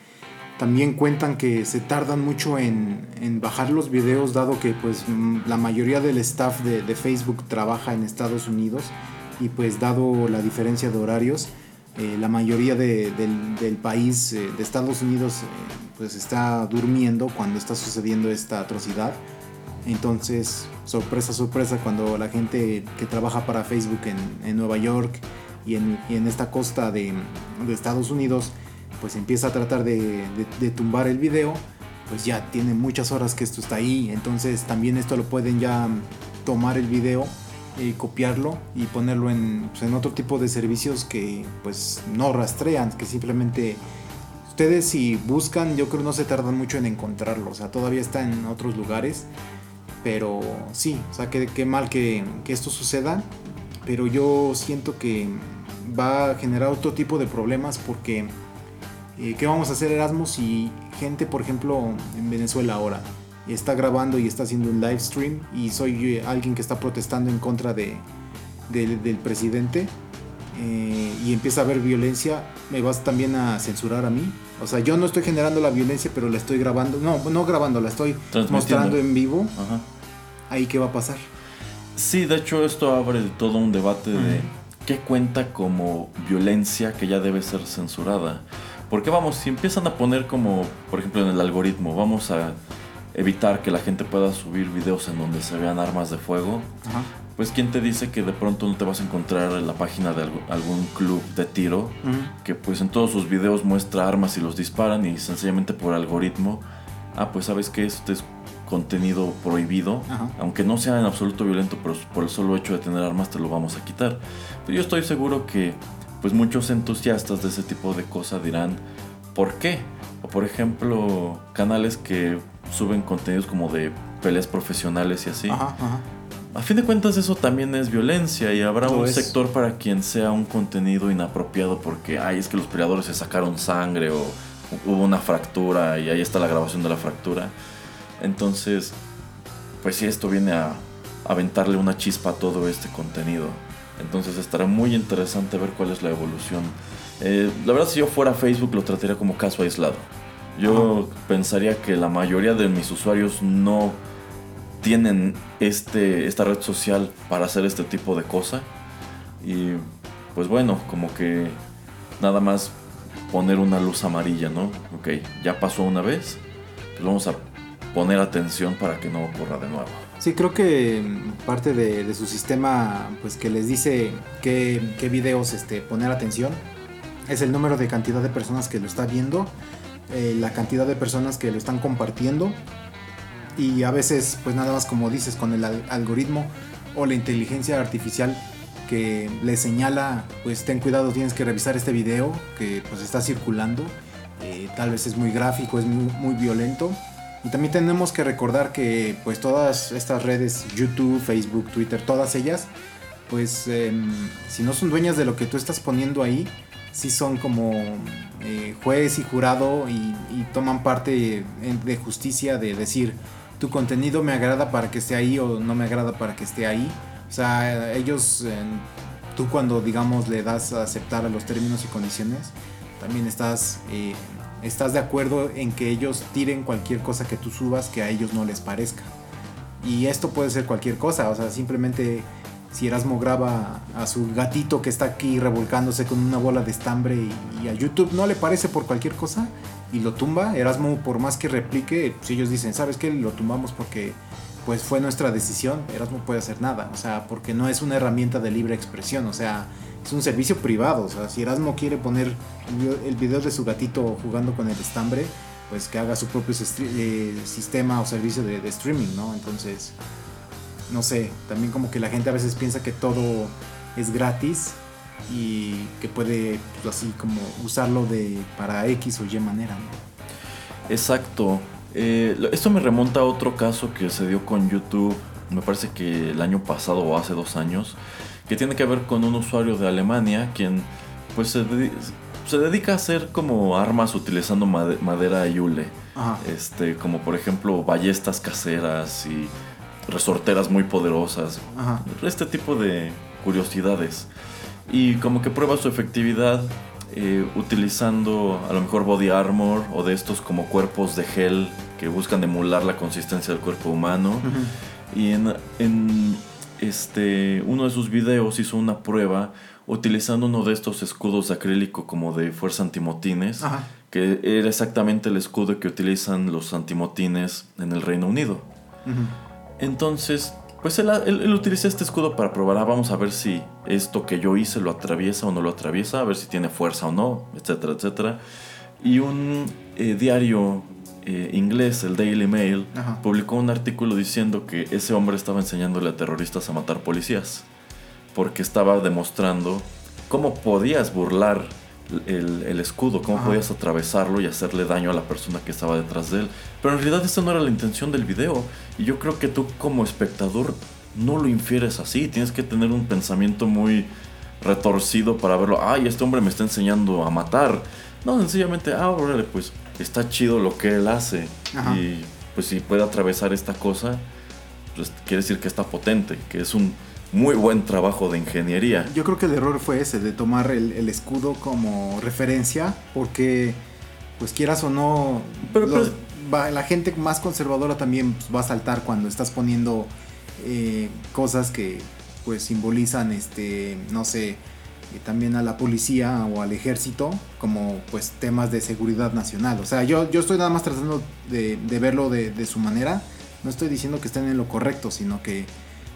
también cuentan que se tardan mucho en, bajar los videos, dado que pues la mayoría del staff de, Facebook trabaja en Estados Unidos y pues dado la diferencia de horarios, eh, la mayoría del, país eh, de Estados Unidos eh, pues está durmiendo cuando está sucediendo esta atrocidad. Entonces, sorpresa, sorpresa, cuando la gente que trabaja para Facebook en, en Nueva York, y en, esta costa de, Estados Unidos, pues empieza a tratar de, tumbar el video, pues ya tiene muchas horas que esto está ahí, entonces también esto lo pueden ya tomar el video y copiarlo y ponerlo en, pues, en otro tipo de servicios que pues no rastrean, que simplemente ustedes si buscan, yo creo no se tardan mucho en encontrarlo, o sea, todavía está en otros lugares, pero sí, o sea, qué, mal que, que, esto suceda pero yo siento que va a generar otro tipo de problemas porque eh, ¿qué vamos a hacer Erasmus si gente, por ejemplo, en Venezuela ahora está grabando y está haciendo un live stream y soy alguien que está protestando en contra de, del presidente eh, y empieza a haber violencia, me vas también a censurar a mí? O sea, yo no estoy generando la violencia, pero la estoy grabando, no, no grabando, la estoy mostrando en vivo. Ahí qué va a pasar. Sí, de hecho esto abre todo un debate de qué cuenta como violencia que ya debe ser censurada. Porque vamos, si empiezan a poner como, por ejemplo, en el algoritmo, vamos a evitar que la gente pueda subir videos en donde se vean armas de fuego, pues quién te dice que de pronto no te vas a encontrar en la página de algún club de tiro que pues en todos sus videos muestra armas y los disparan y sencillamente por algoritmo, ah pues sabes que este es contenido prohibido, aunque no sea en absoluto violento, pero por el solo hecho de tener armas te lo vamos a quitar. Pero yo estoy seguro que pues muchos entusiastas de ese tipo de cosas dirán, ¿por qué? O por ejemplo, canales que suben contenidos como de peleas profesionales y así. A fin de cuentas eso también es violencia y habrá un sector para quien sea un contenido inapropiado porque, ay, es que los peleadores se sacaron sangre o hubo una fractura y ahí está la grabación de la fractura. Entonces, pues si esto viene a aventarle una chispa a todo este contenido. Entonces estará muy interesante ver cuál es la evolución. Eh, la verdad, si yo fuera Facebook, lo trataría como caso aislado. Yo pensaría que la mayoría de mis usuarios no tienen este, esta red social para hacer este tipo de cosa. Y pues bueno, como que nada más poner una luz amarilla, ¿no? Ok, ya pasó una vez, pues vamos a poner atención para que no ocurra de nuevo. Sí, creo que parte de, su sistema, pues que les dice qué, qué videos este, poner atención, es el número de cantidad de personas que lo está viendo eh, la cantidad de personas que lo están compartiendo y a veces pues nada más como dices con el algoritmo o la inteligencia artificial que le señala pues ten cuidado tienes que revisar este video que pues está circulando eh, tal vez es muy gráfico es muy, violento y también tenemos que recordar que pues todas estas redes YouTube Facebook Twitter todas ellas pues em, si no son dueñas de lo que tú estás poniendo ahí sí son como eh, juez y jurado y, toman parte de justicia de decir tu contenido me agrada para que esté ahí o no me agrada para que esté ahí. O sea, ellos, tú cuando digamos le das a aceptar a los términos y condiciones, también estás, eh, estás de acuerdo en que ellos tiren cualquier cosa que tú subas que a ellos no les parezca. Y esto puede ser cualquier cosa, o sea, simplemente si Erasmo graba a su gatito que está aquí revolcándose con una bola de estambre y, a YouTube no le parece por cualquier cosa y lo tumba, Erasmo por más que replique, si ellos dicen, ¿sabes qué? Lo tumbamos porque pues fue nuestra decisión, Erasmo puede hacer nada, o sea, porque no es una herramienta de libre expresión, o sea, es un servicio privado, o sea, si Erasmo quiere poner el video de su gatito jugando con el estambre, pues que haga su propio eh, sistema o servicio de, streaming, ¿no? Entonces, no sé, también como que la gente a veces piensa que todo es gratis y que puede pues, así como usarlo de para X o Y manera. Exacto. Eh, esto me remonta a otro caso que se dio con YouTube, me parece que el año pasado o hace dos años, que tiene que ver con un usuario de Alemania quien pues se, dedica a hacer como armas utilizando madera yule. Este, como por ejemplo ballestas caseras y resorteras muy poderosas. Este tipo de curiosidades. Y como que prueba su efectividad eh, utilizando a lo mejor body armor o de estos como cuerpos de gel que buscan emular la consistencia del cuerpo humano. Y en, este, uno de sus videos hizo una prueba utilizando uno de estos escudos de acrílico como de fuerza antimotines, que era exactamente el escudo que utilizan los antimotines en el Reino Unido. Entonces, pues él, él, utiliza este escudo para probar, ah, vamos a ver si esto que yo hice lo atraviesa o no lo atraviesa, a ver si tiene fuerza o no, etcétera, etcétera. Y un eh, diario eh, inglés, el Daily Mail, publicó un artículo diciendo que ese hombre estaba enseñándole a terroristas a matar policías, porque estaba demostrando cómo podías burlar el, escudo, cómo podías atravesarlo y hacerle daño a la persona que estaba detrás de él. Pero en realidad esa no era la intención del video. Y yo creo que tú como espectador no lo infieres así. Tienes que tener un pensamiento muy retorcido para verlo. Ay, este hombre me está enseñando a matar. No, sencillamente, ah, órale, pues está chido lo que él hace. Ajá. Y pues si puede atravesar esta cosa, pues quiere decir que está potente, que es un muy buen trabajo de ingeniería. Yo creo que el error fue ese, de tomar el, el escudo como referencia, porque, pues quieras o no, Pero- los- pero- va- la gente más conservadora también pues, va a saltar cuando estás poniendo eh, cosas que pues simbolizan, este, no sé, eh, también a la policía o al ejército como pues temas de seguridad nacional. O sea, yo, yo estoy nada más tratando de, verlo de, de su manera. No estoy diciendo que estén en lo correcto, sino que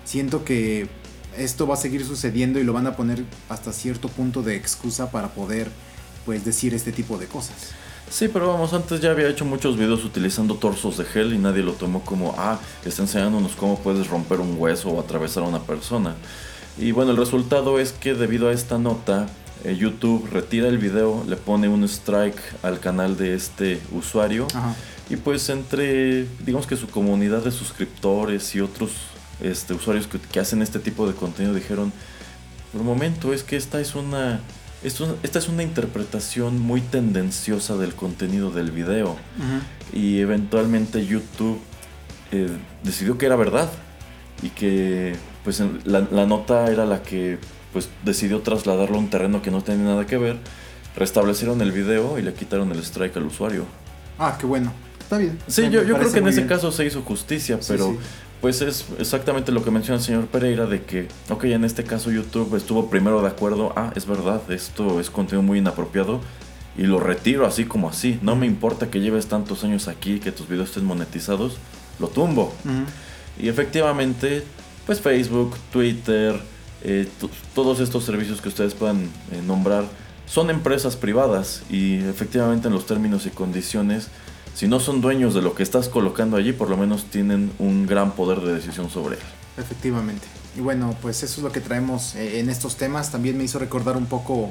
siento que esto va a seguir sucediendo y lo van a poner hasta cierto punto de excusa para poder pues decir este tipo de cosas. Sí, pero vamos, antes ya había hecho muchos videos utilizando torsos de gel y nadie lo tomó como, ah, está enseñándonos cómo puedes romper un hueso o atravesar a una persona. Y bueno, el resultado es que debido a esta nota, eh, YouTube retira el video, le pone un strike al canal de este usuario. Ajá. y pues entre, digamos que su comunidad de suscriptores y otros este, usuarios que, que hacen este tipo de contenido dijeron, por un momento, es que esta es una... Esto, esta es una interpretación muy tendenciosa del contenido del video y eventualmente YouTube eh, decidió que era verdad y que pues la, la nota era la que pues decidió trasladarlo a un terreno que no tenía nada que ver restablecieron el video y le quitaron el strike al usuario Ah, qué bueno. Está bien. sí Me- yo, me yo creo que en ese bien. caso se hizo justicia pero sí. pues es exactamente lo que menciona el señor Pereira de que ok en este caso YouTube estuvo primero de acuerdo ah es verdad esto es contenido muy inapropiado y lo retiro así como así no me importa que lleves tantos años aquí que tus videos estén monetizados lo tumbo y efectivamente, pues Facebook, Twitter, eh, todos estos servicios que ustedes puedan eh, nombrar son empresas privadas y efectivamente en los términos y condiciones, si no son dueños de lo que estás colocando allí, por lo menos tienen un gran poder de decisión sobre él. Efectivamente. Y bueno, pues eso es lo que traemos eh, en estos temas. También me hizo recordar un poco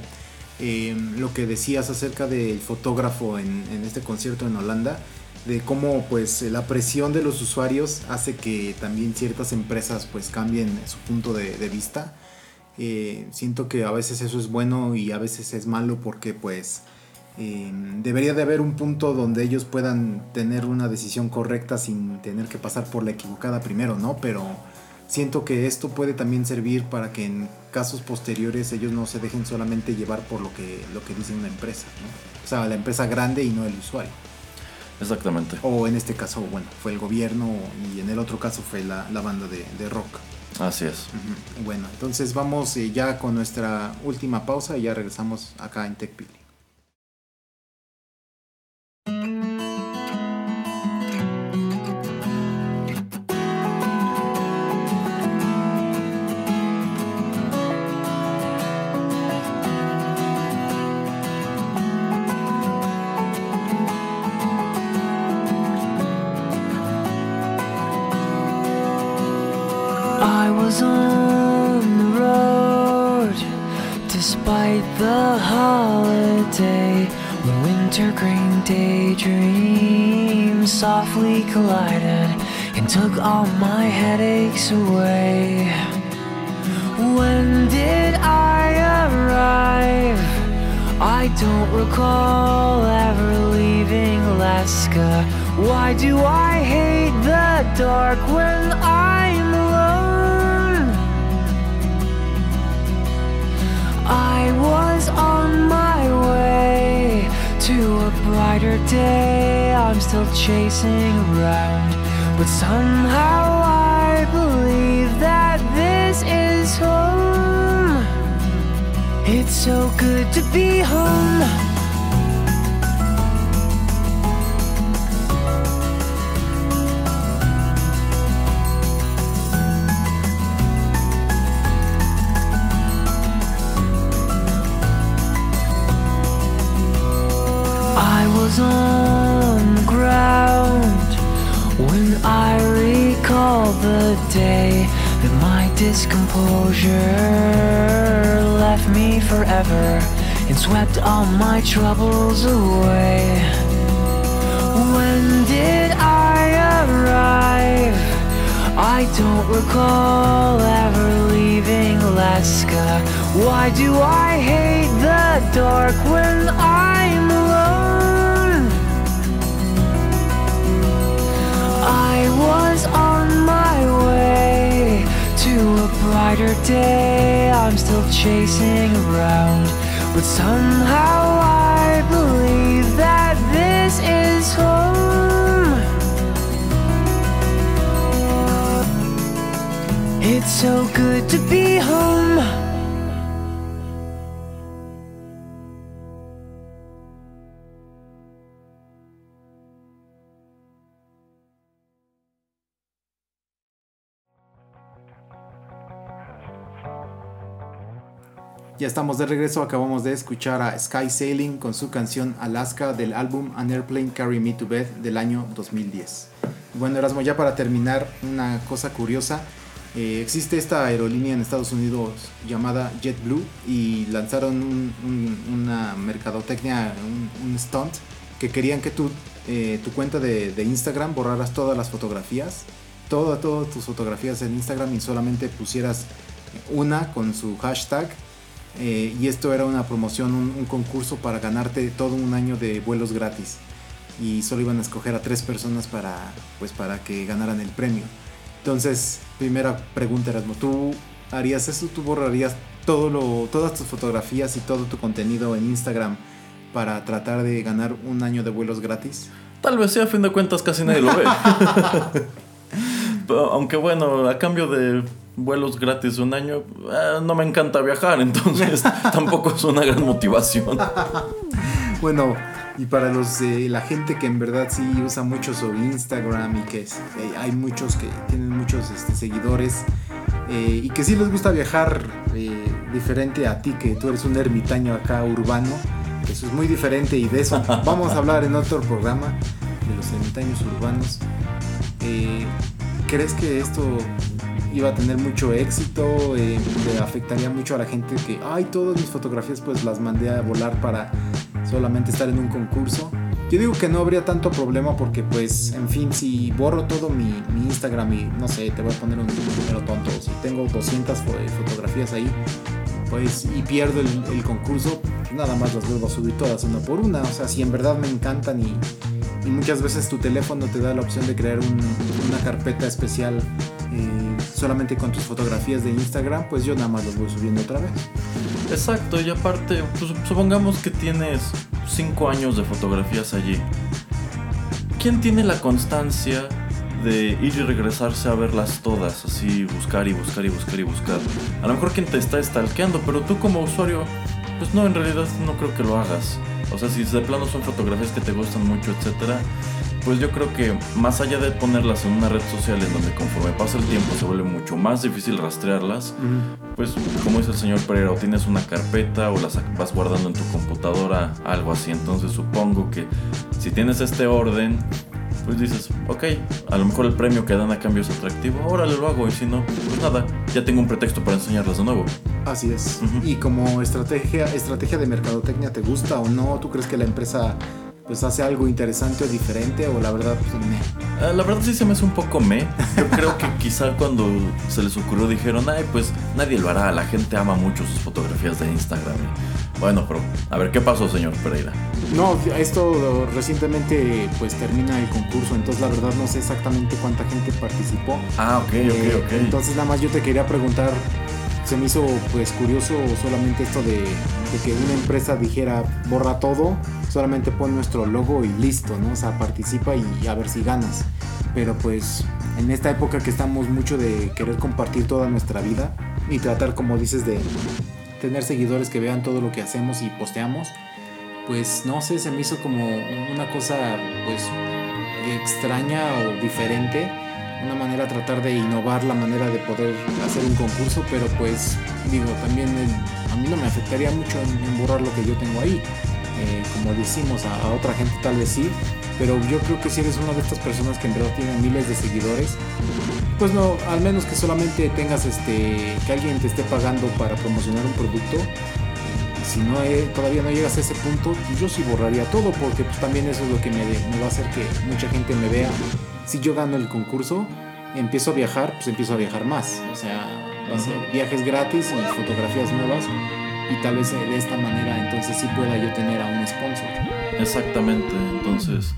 lo que decías acerca del fotógrafo en este concierto en Holanda, de cómo pues eh, la presión de los usuarios hace que también ciertas empresas pues cambien su punto de, vista. Eh, siento que a veces eso es bueno y a veces es malo porque pues eh, debería de haber un punto donde ellos puedan tener una decisión correcta sin tener que pasar por la equivocada primero, ¿no? Pero siento que esto puede también servir para que en casos posteriores ellos no se dejen solamente llevar por lo que, lo que dice una empresa. O sea, la empresa grande y no el usuario. Exactamente. O en este caso, bueno, fue el gobierno y en el otro caso fue la, la banda de, de rock. Así es. Bueno, entonces vamos eh, ya con nuestra última pausa y ya regresamos acá en TechPili. When winter green daydreams softly collided and took all my headaches away. When did I arrive? I don't recall ever leaving Alaska. Why do I hate the dark when I'm brighter day. I'm still chasing around, but somehow I believe that this is home. It's so good to be home. On the ground when I recall the day that my discomposure left me forever and swept all my troubles away. When did I arrive? I don't recall ever leaving Alaska. Why do I hate the dark when was on my way to a brighter day. I'm still chasing around, but somehow I believe that this is home. It's so good to be home. Ya estamos de regreso, acabamos de escuchar a Sky Sailing con su canción Alaska del álbum An Airplane Carry Me to Bed del año 2010. Bueno, Erasmo, ya para terminar, una cosa curiosa. eh, existe esta aerolínea en Estados Unidos llamada JetBlue y lanzaron un- un- una mercadotecnia, un, un stunt, que querían que tú, eh, tu cuenta de, de Instagram borraras todas las fotografías, todas, todas tus fotografías en Instagram y solamente pusieras una con su hashtag eh, y esto era una promoción, un, un concurso para ganarte todo un año de vuelos gratis. Y solo iban a escoger a tres personas para, pues, para que ganaran el premio. Entonces, primera pregunta, Erasmo, ¿tú harías eso? ¿Tú borrarías todo lo, todas tus fotografías y todo tu contenido en Instagram para tratar de ganar un año de vuelos gratis? Tal vez sí, a fin de cuentas casi nadie lo ve. Aunque bueno, a cambio de vuelos gratis un año, eh, no me encanta viajar, entonces tampoco es una gran motivación. Bueno, y para los eh, la gente que en verdad sí usa mucho su Instagram y que es- eh, hay muchos que tienen muchos este, seguidores eh, y que sí les gusta viajar diferente a ti, que tú eres un ermitaño acá urbano. Eso es muy diferente y de eso vamos a hablar en otro programa de los ermitaños urbanos. ¿Crees que esto iba a tener mucho éxito? Eh, ¿Le afectaría mucho a la gente que, ay, todas mis fotografías pues las mandé a volar para solamente estar en un concurso? Yo digo que no habría tanto problema porque pues, en fin, si borro todo mi, mi Instagram y no sé, te voy a poner un número tonto, si tengo 200 fo- fotografías ahí, pues y pierdo el, el concurso, pues, nada más las vuelvo a subir todas una por una. O sea, si en verdad me encantan y, y muchas veces tu teléfono te da la opción de crear un- una carpeta especial eh, solamente con tus fotografías de Instagram, pues yo nada más las voy subiendo otra vez. Exacto, y aparte, pues, supongamos que tienes 5 años de fotografías allí. ¿Quién tiene la constancia de ir y regresarse a verlas todas? Así, buscar y buscar y buscar y buscar. A lo mejor quien te está stalkeando, pero tú como usuario, pues no, en realidad no creo que lo hagas. O sea, si de plano son fotografías que te gustan mucho, etcétera, pues yo creo que más allá de ponerlas en una red social en donde conforme pasa el tiempo se vuelve mucho más difícil rastrearlas, pues como dice el señor Pereira, o tienes una carpeta o las vas guardando en tu computadora, algo así. Entonces supongo que si tienes este orden, pues dices, ok, a lo mejor el premio que dan a cambio es atractivo, órale lo hago y si no, pues nada, ya tengo un pretexto para enseñarlas de nuevo. Así es. Y como estrategia, estrategia de mercadotecnia, ¿te gusta o no? ¿Tú crees que la empresa pues hace algo interesante o diferente o la verdad pues meh? Ah, La verdad sí se me hace un poco me. Yo creo que quizá cuando se les ocurrió dijeron, ay, pues nadie lo hará, la gente ama mucho sus fotografías de Instagram. Bueno, pero a ver, ¿qué pasó, señor Pereira? No, esto recientemente pues termina el concurso, entonces la verdad no sé exactamente cuánta gente participó. Ah, ok, Eh, ok, ok. Entonces nada más yo te quería preguntar, se me hizo pues curioso solamente esto de, de que una empresa dijera borra todo, solamente pon nuestro logo y listo, ¿no? O sea, participa y, a ver si ganas. Pero pues en esta época que estamos mucho de querer compartir toda nuestra vida y tratar, como dices, de tener seguidores que vean todo lo que hacemos y posteamos, pues no sé, se me hizo como una cosa pues extraña o diferente, una manera de tratar de innovar la manera de poder hacer un concurso, pero pues digo, también a mí no me afectaría mucho en borrar lo que yo tengo ahí. Eh, como decimos, a, a otra gente tal vez sí, pero yo creo que si eres una de estas personas que en verdad tienen miles de seguidores, pues no, al menos que solamente tengas este, que alguien te esté pagando para promocionar un producto, si no eh, todavía no llegas a ese punto, pues yo sí borraría todo porque pues también eso es lo que me, me va a hacer que mucha gente me vea. Si yo gano el concurso, empiezo a viajar, pues empiezo a viajar más. O sea, va a ser viajes gratis y fotografías nuevas. Y tal vez de esta manera entonces sí pueda yo tener a un sponsor. Exactamente, entonces...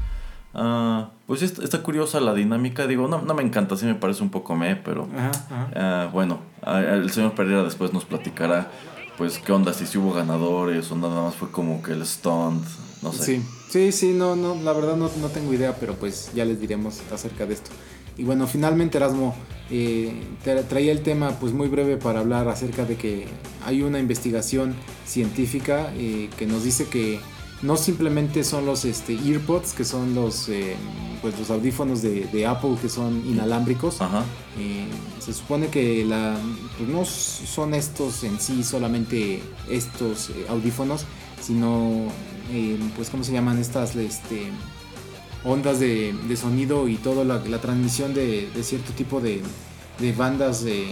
ah, pues está, está curiosa la dinámica, digo, no, no me encanta, sí me parece un poco me, pero Ajá, ajá. ah, bueno, el señor Pereira después nos platicará, pues qué onda, si sí hubo ganadores o nada más fue como que el stunt, no sé. Sí, sí, sí, no, no, la verdad no, no tengo idea, pero pues ya les diremos acerca de esto. Y bueno, finalmente Erasmo eh, tra- traía el tema pues muy breve para hablar acerca de que hay una investigación científica eh, que nos dice que no simplemente son los este, earpods, que son los, eh, pues, los audífonos de, de Apple que son inalámbricos, Ajá, eh, se supone que la, pues no son estos en sí solamente estos eh, audífonos, sino, pues, ¿cómo se llaman estas este, ondas de, sonido y toda la, transmisión de, cierto tipo de, bandas? De,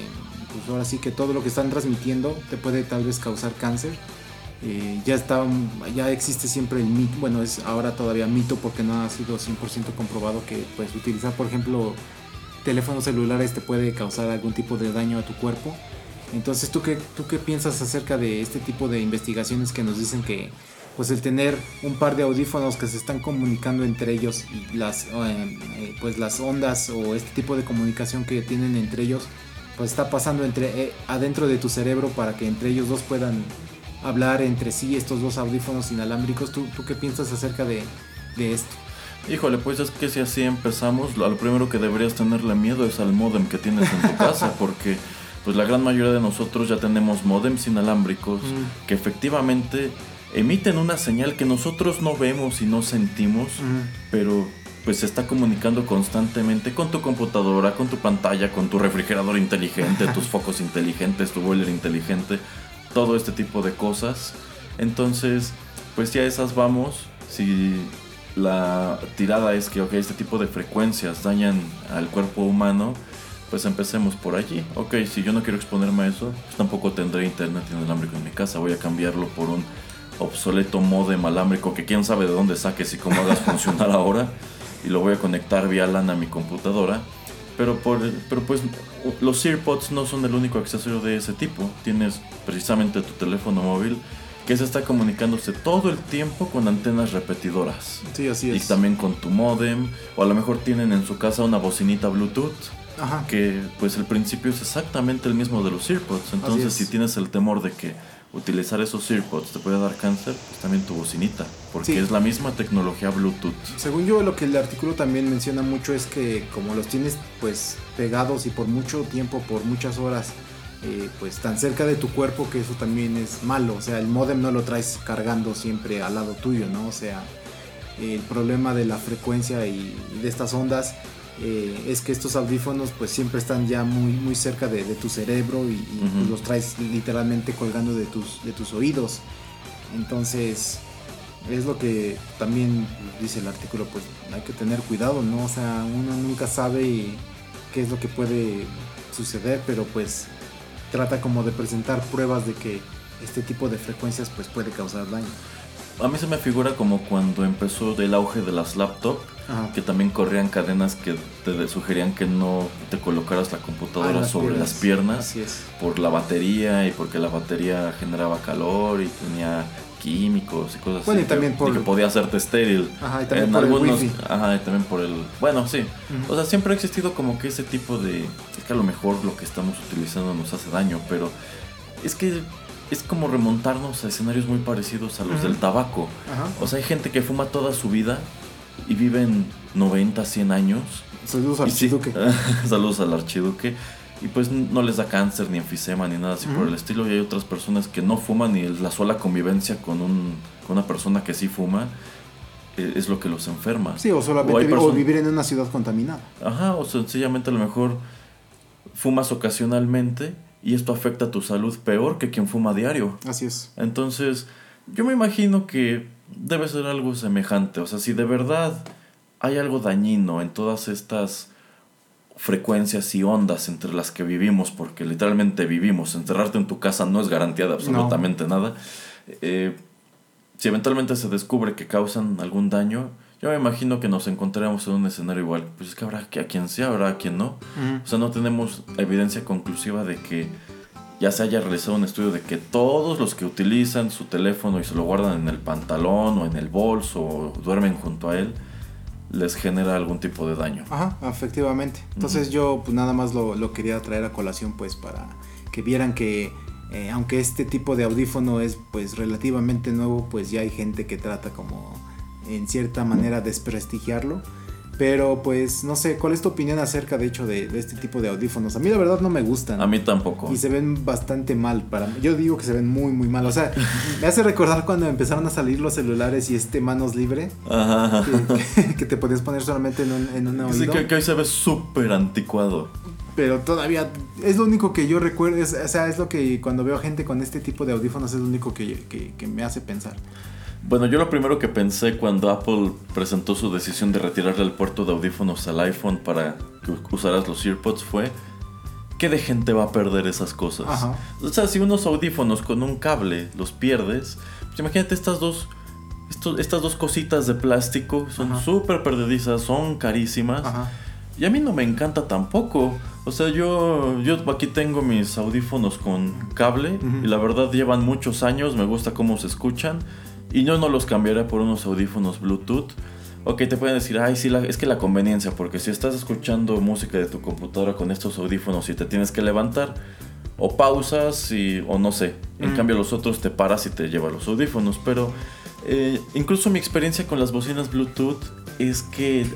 pues ahora sí que todo lo que están transmitiendo te puede tal vez causar cáncer. Eh, ya está, ya existe siempre el mito, bueno, es ahora todavía mito porque no ha sido 100% comprobado que pues utilizar, por ejemplo, teléfonos celulares te puede causar algún tipo de daño a tu cuerpo. Entonces, ¿tú qué, ¿tú qué piensas acerca de este tipo de investigaciones que nos dicen que pues el tener un par de audífonos que se están comunicando entre ellos y las eh, eh, pues las ondas o este tipo de comunicación que tienen entre ellos pues está pasando entre eh, adentro de tu cerebro para que entre ellos dos puedan hablar entre sí estos dos audífonos inalámbricos ¿tú, tú qué piensas acerca de, de esto? Híjole, pues es que si así empezamos, lo, lo primero que deberías tenerle miedo es al modem que tienes en tu casa, porque pues la gran mayoría de nosotros ya tenemos modems inalámbricos Mm. que efectivamente emiten una señal que nosotros no vemos y no sentimos, pero pues se está comunicando constantemente con tu computadora, con tu pantalla, con tu refrigerador inteligente, tus focos inteligentes, tu boiler inteligente, todo este tipo de cosas. Entonces, pues ya esas vamos. Si la tirada es que, ok, este tipo de frecuencias dañan al cuerpo humano, pues empecemos por allí. Ok, si yo no quiero exponerme a eso, pues tampoco tendré internet inalámbrico en mi casa. Voy a cambiarlo por un obsoleto modem alámbrico que quién sabe de dónde saques y cómo hagas funcionar ahora. Y lo voy a conectar vía LAN a mi computadora. Pero, por, pero pues los EarPods no son el único accesorio de ese tipo. Tienes precisamente tu teléfono móvil que se está comunicándose todo el tiempo con antenas repetidoras. Sí, así Y es. también con tu modem. O a lo mejor tienen en su casa una bocinita Bluetooth. Ajá. Que pues el principio es exactamente el mismo de los EarPods. Entonces es. si tienes el temor de que utilizar esos EarPods te puede dar cáncer, pues también tu bocinita. Porque Sí. es la misma tecnología Bluetooth. Según yo, lo que el artículo también menciona mucho es que como los tienes pues pegados y por mucho tiempo, por muchas horas, eh, pues tan cerca de tu cuerpo que eso también es malo. O sea, el modem no lo traes cargando siempre al lado tuyo, ¿no? O sea, el problema de la frecuencia y de estas ondas eh, es que estos audífonos pues siempre están ya muy, muy cerca de, de tu cerebro y, pues, los traes literalmente colgando de tus, de tus oídos. Entonces, es lo que también dice el artículo, pues hay que tener cuidado, ¿no? O sea, uno nunca sabe qué es lo que puede suceder, pero pues trata como de presentar pruebas de que este tipo de frecuencias pues puede causar daño. A mí se me figura como cuando empezó el auge de las laptops, que también corrían cadenas que te sugerían que no te colocaras la computadora Ah, las sobre piernas. las piernas Así es. por la batería y porque la batería generaba calor y tenía químicos y cosas Bueno, así. y también que, por- y que podía hacerte estéril. Ajá, y también En por algunos, el wifi. ajá, y también por el, bueno, sí. O sea, siempre ha existido como que ese tipo de, es que a lo mejor lo que estamos utilizando nos hace daño, pero es que es como remontarnos a escenarios muy parecidos a los del tabaco. Ajá. O sea, hay gente que fuma toda su vida y viven 90, 100 años. Saludos al Y sí, Chiduque. saludos al archiduque. Y pues no les da cáncer, ni enfisema, ni nada así por el estilo. Y hay otras personas que no fuman y la sola convivencia con, un, con una persona que sí fuma eh, es lo que los enferma. Sí, o solamente O vivir en una ciudad contaminada. Ajá, o sencillamente a lo mejor fumas ocasionalmente y esto afecta a tu salud peor que quien fuma diario. Así es. Entonces, yo me imagino que debe ser algo semejante. O sea, si de verdad hay algo dañino en todas estas frecuencias y ondas entre las que vivimos, porque literalmente vivimos, encerrarte en tu casa no es garantía de absolutamente nada. eh, si eventualmente se descubre que causan algún daño, Yo me imagino que nos encontraremos en un escenario igual. Pues es que habrá que a quien sí, habrá a quien no. O sea, no tenemos evidencia conclusiva de que ya se haya realizado un estudio de que todos los que utilizan su teléfono y se lo guardan en el pantalón o en el bolso o duermen junto a él, les genera algún tipo de daño. Ajá, efectivamente. Entonces yo pues nada más lo, lo quería traer a colación pues para que vieran que eh, aunque este tipo de audífono es pues relativamente nuevo, pues ya hay gente que trata como en cierta manera desprestigiarlo. Pero pues no sé, ¿cuál es tu opinión acerca de hecho de, de este tipo de audífonos? A mí la verdad no me gustan. A mí tampoco. Y se ven bastante mal para mí. Yo digo que se ven muy muy mal. O sea, me hace recordar cuando empezaron a salir los celulares y este manos libre. Ajá, ajá. Que, que te podías poner solamente en un, en un Sí, oído. que, que hoy se ve súper anticuado. Pero todavía es lo único que yo recuerdo. es- o sea, es lo que cuando veo gente con este tipo de audífonos es lo único que, que- que me hace pensar. Bueno, yo lo primero que pensé cuando Apple presentó su decisión de retirarle el puerto de audífonos al iPhone para que usaras los AirPods fue, ¿qué de gente va a perder esas cosas? Ajá. O sea, si unos audífonos con un cable los pierdes, pues imagínate estas dos, estas dos cositas de plástico, son súper perdedizas, son carísimas. Ajá. Y a mí no me encanta tampoco. O sea, yo, yo aquí tengo mis audífonos con cable y la verdad llevan muchos años, me gusta cómo se escuchan y yo no los cambiaría por unos audífonos Bluetooth. Ok, te pueden decir, ay, sí, la- es que la conveniencia, porque si estás escuchando música de tu computadora con estos audífonos y te tienes que levantar, o pausas y, o no sé. En Mm. cambio los otros te paras y te llevas los audífonos. Pero eh, incluso mi experiencia con las bocinas Bluetooth es que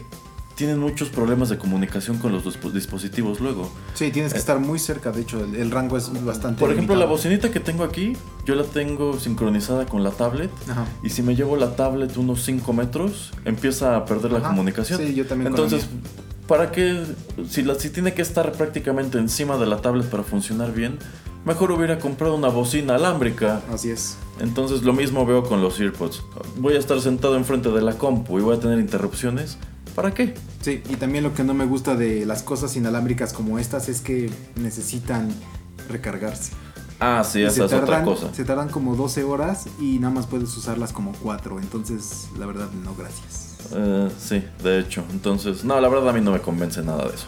tienen muchos problemas de comunicación con los dispo- dispositivos luego. Sí, tienes que estar muy cerca. De hecho, el, el rango es bastante. Por ejemplo, la bocinita que tengo aquí, yo la tengo sincronizada con la tablet. Ajá. Y si me llevo la tablet unos 5 metros, empieza a perder la comunicación. sí, yo también Entonces, ¿para qué? Si, la, si tiene que estar prácticamente encima de la tablet para funcionar bien, mejor hubiera comprado una bocina alámbrica. Así es. Entonces, lo mismo veo con los AirPods. Voy a estar sentado enfrente de la compu y voy a tener interrupciones. ¿Para qué? Sí, y también lo que no me gusta de las cosas inalámbricas como estas es que necesitan recargarse. Ah, sí, Y esa es otra cosa. Se tardan como 12 horas y nada más puedes usarlas como 4. Entonces, la verdad, no, gracias. Eh, sí, de hecho. Entonces, no, la verdad a mí no me convence nada de eso.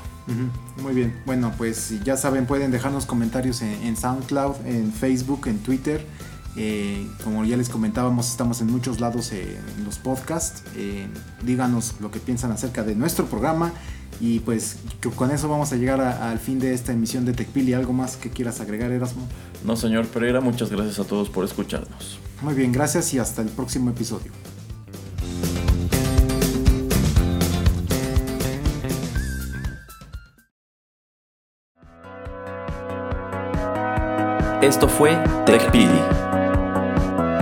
Muy bien. Bueno, pues ya saben, pueden dejarnos comentarios en, en SoundCloud, en Facebook, en Twitter. Eh, como ya les comentábamos, estamos en muchos lados eh, en los podcasts. Eh, díganos lo que piensan acerca de nuestro programa. Y pues con eso vamos a llegar al fin de esta emisión de TechPili. ¿Algo más que quieras agregar, Erasmo? No, señor Pereira, muchas gracias a todos por escucharnos. Muy bien, gracias y hasta el próximo episodio. Esto fue TechPili.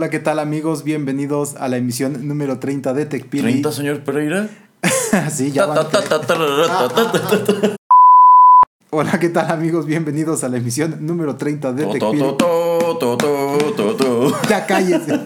Hola, ¿qué tal amigos? Bienvenidos a la emisión número 30 de TechPili. ¿30, señor Pereira? sí, ya van- Hola, ¿qué tal amigos? Bienvenidos a la emisión número 30 de TechPili. Ya cállese.